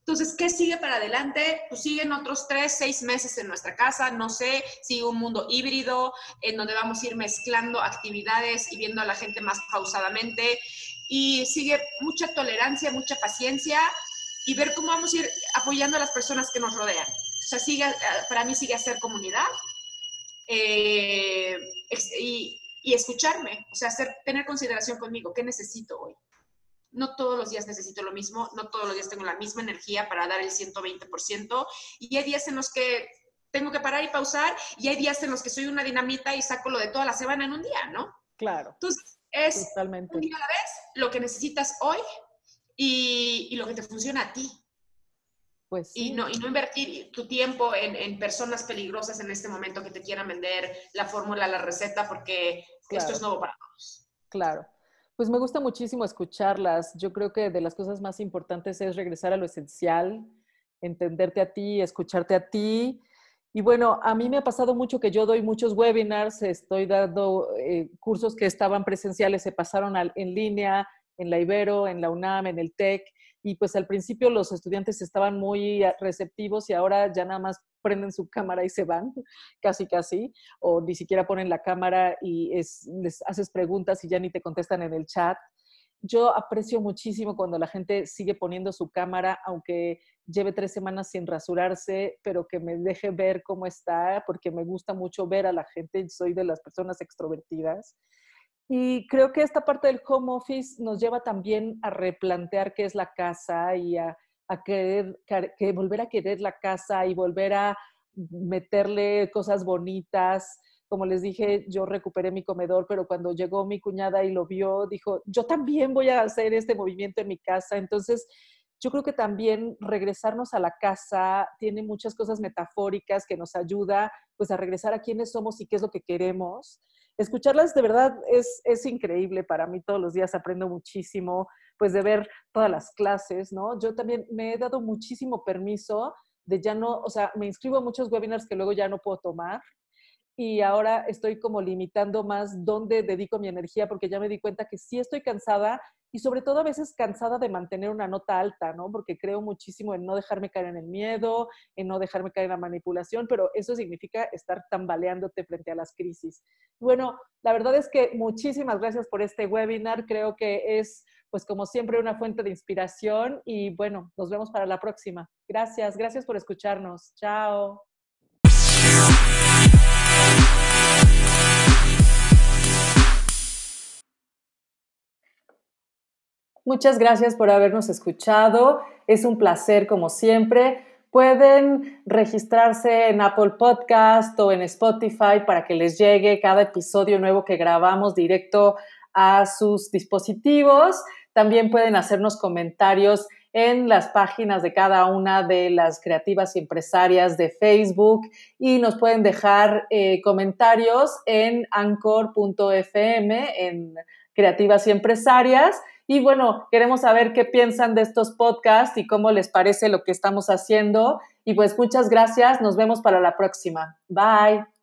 Entonces, ¿qué sigue para adelante? Pues siguen otros tres, seis meses en nuestra casa, no sé, sigue un mundo híbrido en donde vamos a ir mezclando actividades y viendo a la gente más pausadamente. Y sigue mucha tolerancia, mucha paciencia y ver cómo vamos a ir apoyando a las personas que nos rodean. O sea, sigue, para mí sigue a ser comunidad eh, y, y, escucharme, o sea, hacer, tener consideración conmigo, ¿qué necesito hoy? No todos los días necesito lo mismo, no todos los días tengo la misma energía para dar el 120% y hay días en los que tengo que parar y pausar y hay días en los que soy una dinamita y saco lo de toda la semana en un día, ¿no? Claro. Entonces, es un día a la vez lo que necesitas hoy y, y lo que te funciona a ti. Pues y, no, y no invertir tu tiempo en, en, personas peligrosas en este momento que te quieran vender la fórmula, la receta, porque esto es nuevo para todos. Claro. Pues me gusta muchísimo escucharlas. Yo creo que de las cosas más importantes es regresar a lo esencial, entenderte a ti, escucharte a ti. Y bueno, a mí me ha pasado mucho que yo doy muchos webinars, estoy dando eh, cursos que estaban presenciales, se pasaron en línea, en la Ibero, en la UNAM, en el TEC, y pues al principio los estudiantes estaban muy receptivos y ahora ya nada más prenden su cámara y se van, casi casi, o ni siquiera ponen la cámara y les haces preguntas y ya ni te contestan en el chat. Yo aprecio muchísimo cuando la gente sigue poniendo su cámara, aunque lleve tres semanas sin rasurarse, pero que me deje ver cómo está, porque me gusta mucho ver a la gente, soy de las personas extrovertidas. Y creo que esta parte del home office nos lleva también a replantear qué es la casa y a, querer, que volver a querer la casa y volver a meterle cosas bonitas. Como les dije, yo recuperé mi comedor, pero cuando llegó mi cuñada y lo vio, dijo, yo también voy a hacer este movimiento en mi casa. Entonces, yo creo que también regresarnos a la casa tiene muchas cosas metafóricas que nos ayuda pues a regresar a quiénes somos y qué es lo que queremos escucharlas de verdad es, es increíble para mí. Todos los días aprendo muchísimo, pues de ver todas las clases, ¿no? Yo también me he dado muchísimo permiso de ya no, o sea, me inscribo a muchos webinars que luego ya no puedo tomar y ahora estoy como limitando más dónde dedico mi energía porque ya me di cuenta que sí estoy cansada y sobre todo a veces cansada de mantener una nota alta, ¿no? Porque creo muchísimo en no dejarme caer en el miedo, en no dejarme caer en la manipulación, pero eso significa estar tambaleándote frente a las crisis. Bueno, la verdad es que muchísimas gracias por este webinar, creo que es pues como siempre una fuente de inspiración y bueno, nos vemos para la próxima. Gracias, gracias por escucharnos. Chao. Muchas gracias por habernos escuchado. Es un placer como siempre. Pueden registrarse en Apple Podcast o en Spotify para que les llegue cada episodio nuevo que grabamos directo a sus dispositivos. También pueden hacernos comentarios en las páginas de cada una de las creativas y empresarias de Facebook y nos pueden dejar eh, comentarios en anchor.fm en creativas y empresarias y bueno, queremos saber qué piensan de estos podcasts y cómo les parece lo que estamos haciendo. Y pues muchas gracias. Nos vemos para la próxima. Bye.